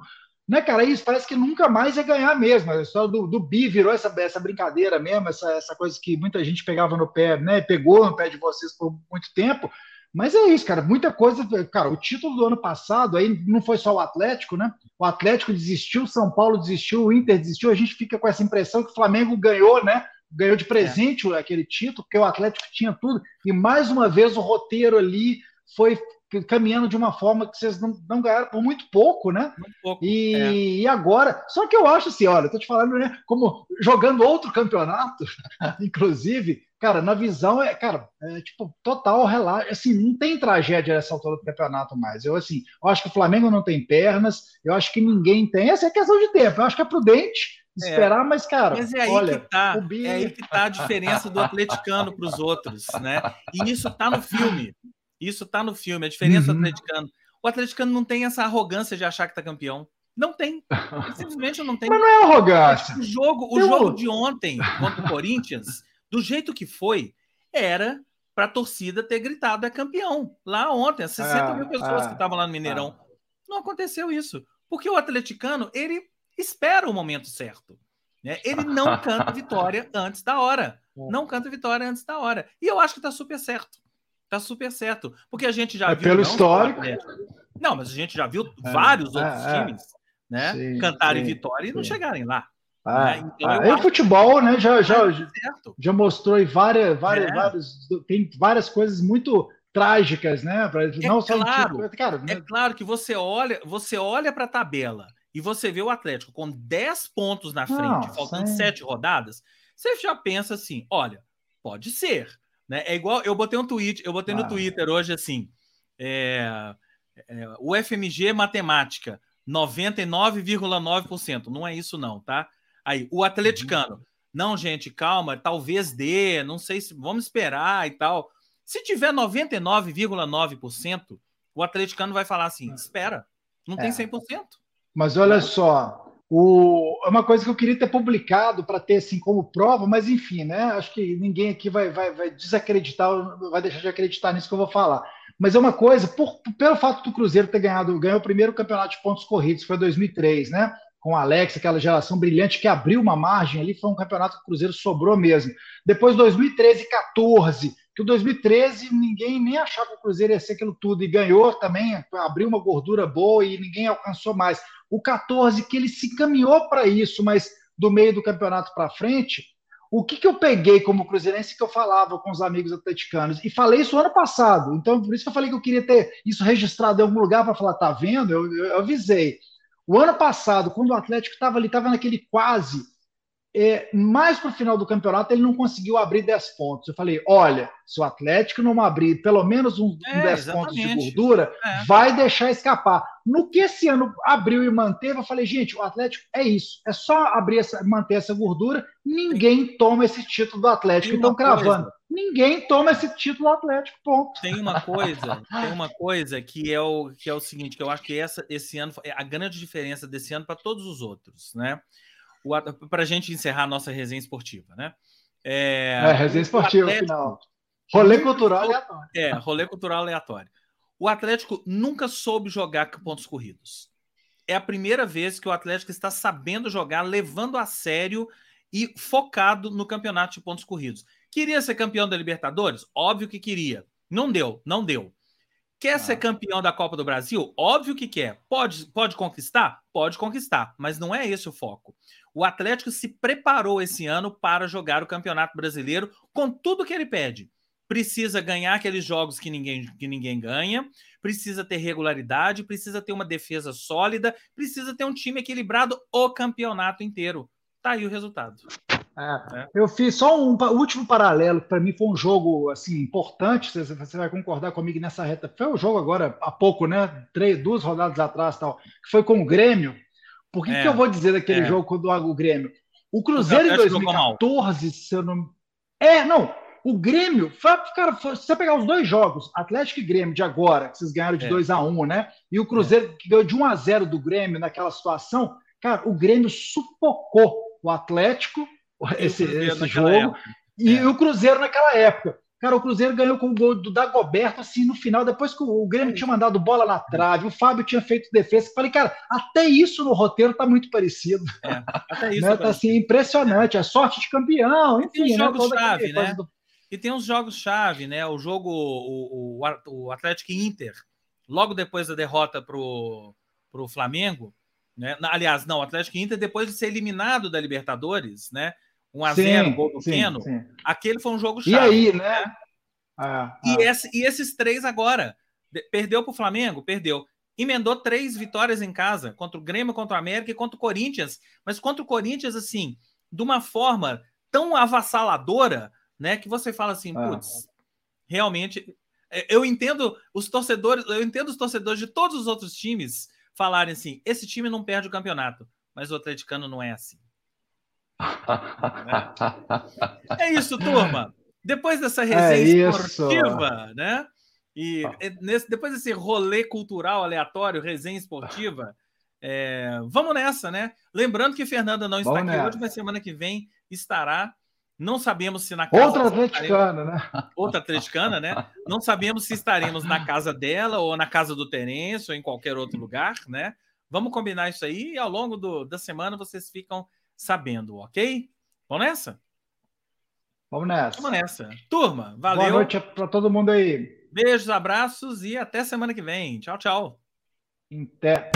B: né, cara? Isso parece que nunca mais ia ganhar mesmo. A história do, do bi virou essa, essa brincadeira mesmo, essa, essa coisa que muita gente pegava no pé, né? Pegou no pé de vocês por muito tempo. Mas é isso, cara. Muita coisa. Cara, o título do ano passado aí não foi só o Atlético, né? O Atlético desistiu, o São Paulo desistiu, o Inter desistiu. A gente fica com essa impressão que o Flamengo ganhou, né? Ganhou de presente é. aquele título, porque o Atlético tinha tudo. E mais uma vez o roteiro ali foi caminhando de uma forma que vocês não, não ganharam por muito pouco, né? Muito pouco, e, é. e, agora, só que eu acho assim, olha, eu tô te falando, né? Como jogando outro campeonato, inclusive, cara, na visão é, cara, é tipo total relaxo, assim, não tem tragédia nessa altura do campeonato mais. Eu assim, eu acho que o Flamengo não tem pernas, eu acho que ninguém tem. Essa é questão de tempo. Eu acho que é prudente é. Esperar, é. mas cara,
A: mas é aí olha, que tá, é aí que tá a diferença do atleticano para os outros, né? E isso tá no filme. Isso tá no filme, a diferença uhum. do atleticano. O atleticano não tem essa arrogância de achar que tá campeão. Não tem. Ele simplesmente não tem.
B: Mas não é arrogância.
A: O jogo, o jogo de ontem contra o Corinthians do jeito que foi, era para a torcida ter gritado é campeão. Lá ontem, as 60 é, mil pessoas é, que estavam lá no Mineirão. É. Não aconteceu isso. Porque o atleticano, ele espera o momento certo. Né? Ele não canta vitória antes da hora. É. Não canta vitória antes da hora. E eu acho que está super certo. Está super certo. Porque a gente já
B: é
A: viu.
B: Pelo histórico.
A: Não, mas a gente já viu é, vários outros times né, sim, cantarem sim, vitória e não chegarem lá.
B: Ah, né? então, ah, o futebol, né, já, já, já mostrou várias, várias, é. várias, tem várias coisas muito trágicas, né? Pra,
A: é não claro, só cara, né? é claro que você olha, você olha para a tabela e você vê o Atlético com 10 pontos na frente, não, faltando sim. 7 rodadas, você já pensa assim, olha, pode ser, né? É igual eu botei um tweet, eu botei ah. no Twitter hoje assim, é, é, o FMG matemática 99,9%, não é isso não, tá? Aí, o atleticano. Uhum. Não, gente, calma, talvez dê, não sei se vamos esperar e tal. Se tiver 99,9%, o atleticano vai falar assim: espera, não tem 100%.
B: Mas olha só, o, é uma coisa que eu queria ter publicado para ter assim como prova, mas enfim, né? Acho que ninguém aqui vai, vai, vai desacreditar, vai deixar de acreditar nisso que eu vou falar. Mas é uma coisa, por, pelo fato do Cruzeiro ter ganhado, ganhou o primeiro campeonato de pontos corridos, foi 2003, né? com o Alex, aquela geração brilhante que abriu uma margem ali, foi um campeonato que o Cruzeiro sobrou mesmo. Depois 2013 e 14, que o 2013 ninguém nem achava que o Cruzeiro ia ser aquilo tudo e ganhou também, abriu uma gordura boa e ninguém alcançou mais. O 14 que ele se caminhou para isso, mas do meio do campeonato para frente, o que, que eu peguei como cruzeirense que eu falava com os amigos atleticanos? E falei isso ano passado, então por isso que eu falei que eu queria ter isso registrado em algum lugar para falar, tá vendo? Eu, eu, eu avisei. O ano passado, quando o Atlético estava ali, estava naquele quase, é, mais para o final do campeonato, ele não conseguiu abrir 10 pontos. Eu falei: olha, se o Atlético não abrir pelo menos um, é, 10 pontos de gordura, é. vai deixar escapar. No que esse ano abriu e manteve, eu falei: gente, o Atlético é isso, é só abrir essa, manter essa gordura, ninguém toma esse título do Atlético. Então, cravando. Coisa. Ninguém toma esse título do Atlético, ponto.
A: Tem uma coisa, tem uma coisa que é o que é o seguinte, que eu acho que essa esse ano é a grande diferença desse ano para todos os outros, né? Para a gente encerrar a nossa resenha esportiva, né?
B: É, é resenha esportiva, Atlético, final. Rolê cultural aleatório.
A: É, rolê cultural aleatório. O Atlético nunca soube jogar com pontos corridos. É a primeira vez que o Atlético está sabendo jogar, levando a sério e focado no campeonato de pontos corridos. Queria ser campeão da Libertadores? Óbvio que queria. Não deu, não deu. Quer ah. ser campeão da Copa do Brasil? Óbvio que quer. Pode, pode conquistar? Pode conquistar, mas não é esse o foco. O Atlético se preparou esse ano para jogar o Campeonato Brasileiro com tudo que ele pede. Precisa ganhar aqueles jogos que ninguém, que ninguém ganha, precisa ter regularidade, precisa ter uma defesa sólida, precisa ter um time equilibrado o campeonato inteiro. Tá aí o resultado.
B: É. É. Eu fiz só um último paralelo, para mim foi um jogo assim importante, você, você, vai concordar comigo nessa reta. Foi um jogo agora há pouco, né? Três, duas rodadas atrás, tal, que foi com o Grêmio. Por que, é. que eu vou dizer daquele é. jogo do o Grêmio? O Cruzeiro em 2014, se eu não. É, não. O Grêmio, cara, se você pegar os dois jogos, Atlético e Grêmio de agora, que vocês ganharam de 2 é. a 1 um, né? E o Cruzeiro que ganhou de 1 a 0 do Grêmio naquela situação, cara, o Grêmio sufocou o Atlético esse, esse jogo. Época. E é. o Cruzeiro naquela época. Cara, o Cruzeiro ganhou com o gol do Dagoberto, assim, no final, depois que o Grêmio é tinha mandado bola na trave, o Fábio tinha feito defesa. Falei, cara, até isso no roteiro tá muito parecido. É, até isso. né? Tá assim, impressionante. É sorte de campeão, enfim.
A: Tem né? jogos-chave, né? Do... E tem uns jogos-chave, né? O jogo, o, o, o Atlético Inter, logo depois da derrota pro, pro Flamengo, né? Aliás, não, o Atlético Inter, depois de ser eliminado da Libertadores, né? 1 a 0 gol do sim, Keno. Sim. Aquele foi um jogo
B: chave. E aí, né? né?
A: Ah, ah. E, esse, e, esses três agora. Perdeu para o Flamengo? Perdeu. Emendou três vitórias em casa, contra o Grêmio, contra o América e contra o Corinthians. Mas contra o Corinthians, assim, de uma forma tão avassaladora, né? Que você fala assim, ah. putz, realmente. É, eu entendo os torcedores, eu entendo os torcedores de todos os outros times falarem assim: esse time não perde o campeonato, mas o atleticano não é assim. É isso, turma. Depois dessa resenha é esportiva, né? E nesse, depois desse rolê cultural aleatório, resenha esportiva, é, vamos nessa, né? Lembrando que Fernanda não está Vamos aqui nessa. hoje, mas semana que vem estará. Não sabemos se na casa.
B: Outra atleticana, né?
A: Outra atleticana, né? Não sabemos se estaremos na casa dela ou na casa do Terêncio ou em qualquer outro lugar, né? Vamos combinar isso aí e ao longo do, da semana vocês ficam sabendo, ok? Vamos nessa?
B: Vamos nessa.
A: Vamos nessa. Turma, valeu.
B: Boa noite para todo mundo aí.
A: Beijos, abraços e até semana que vem. Tchau, tchau.
B: Até.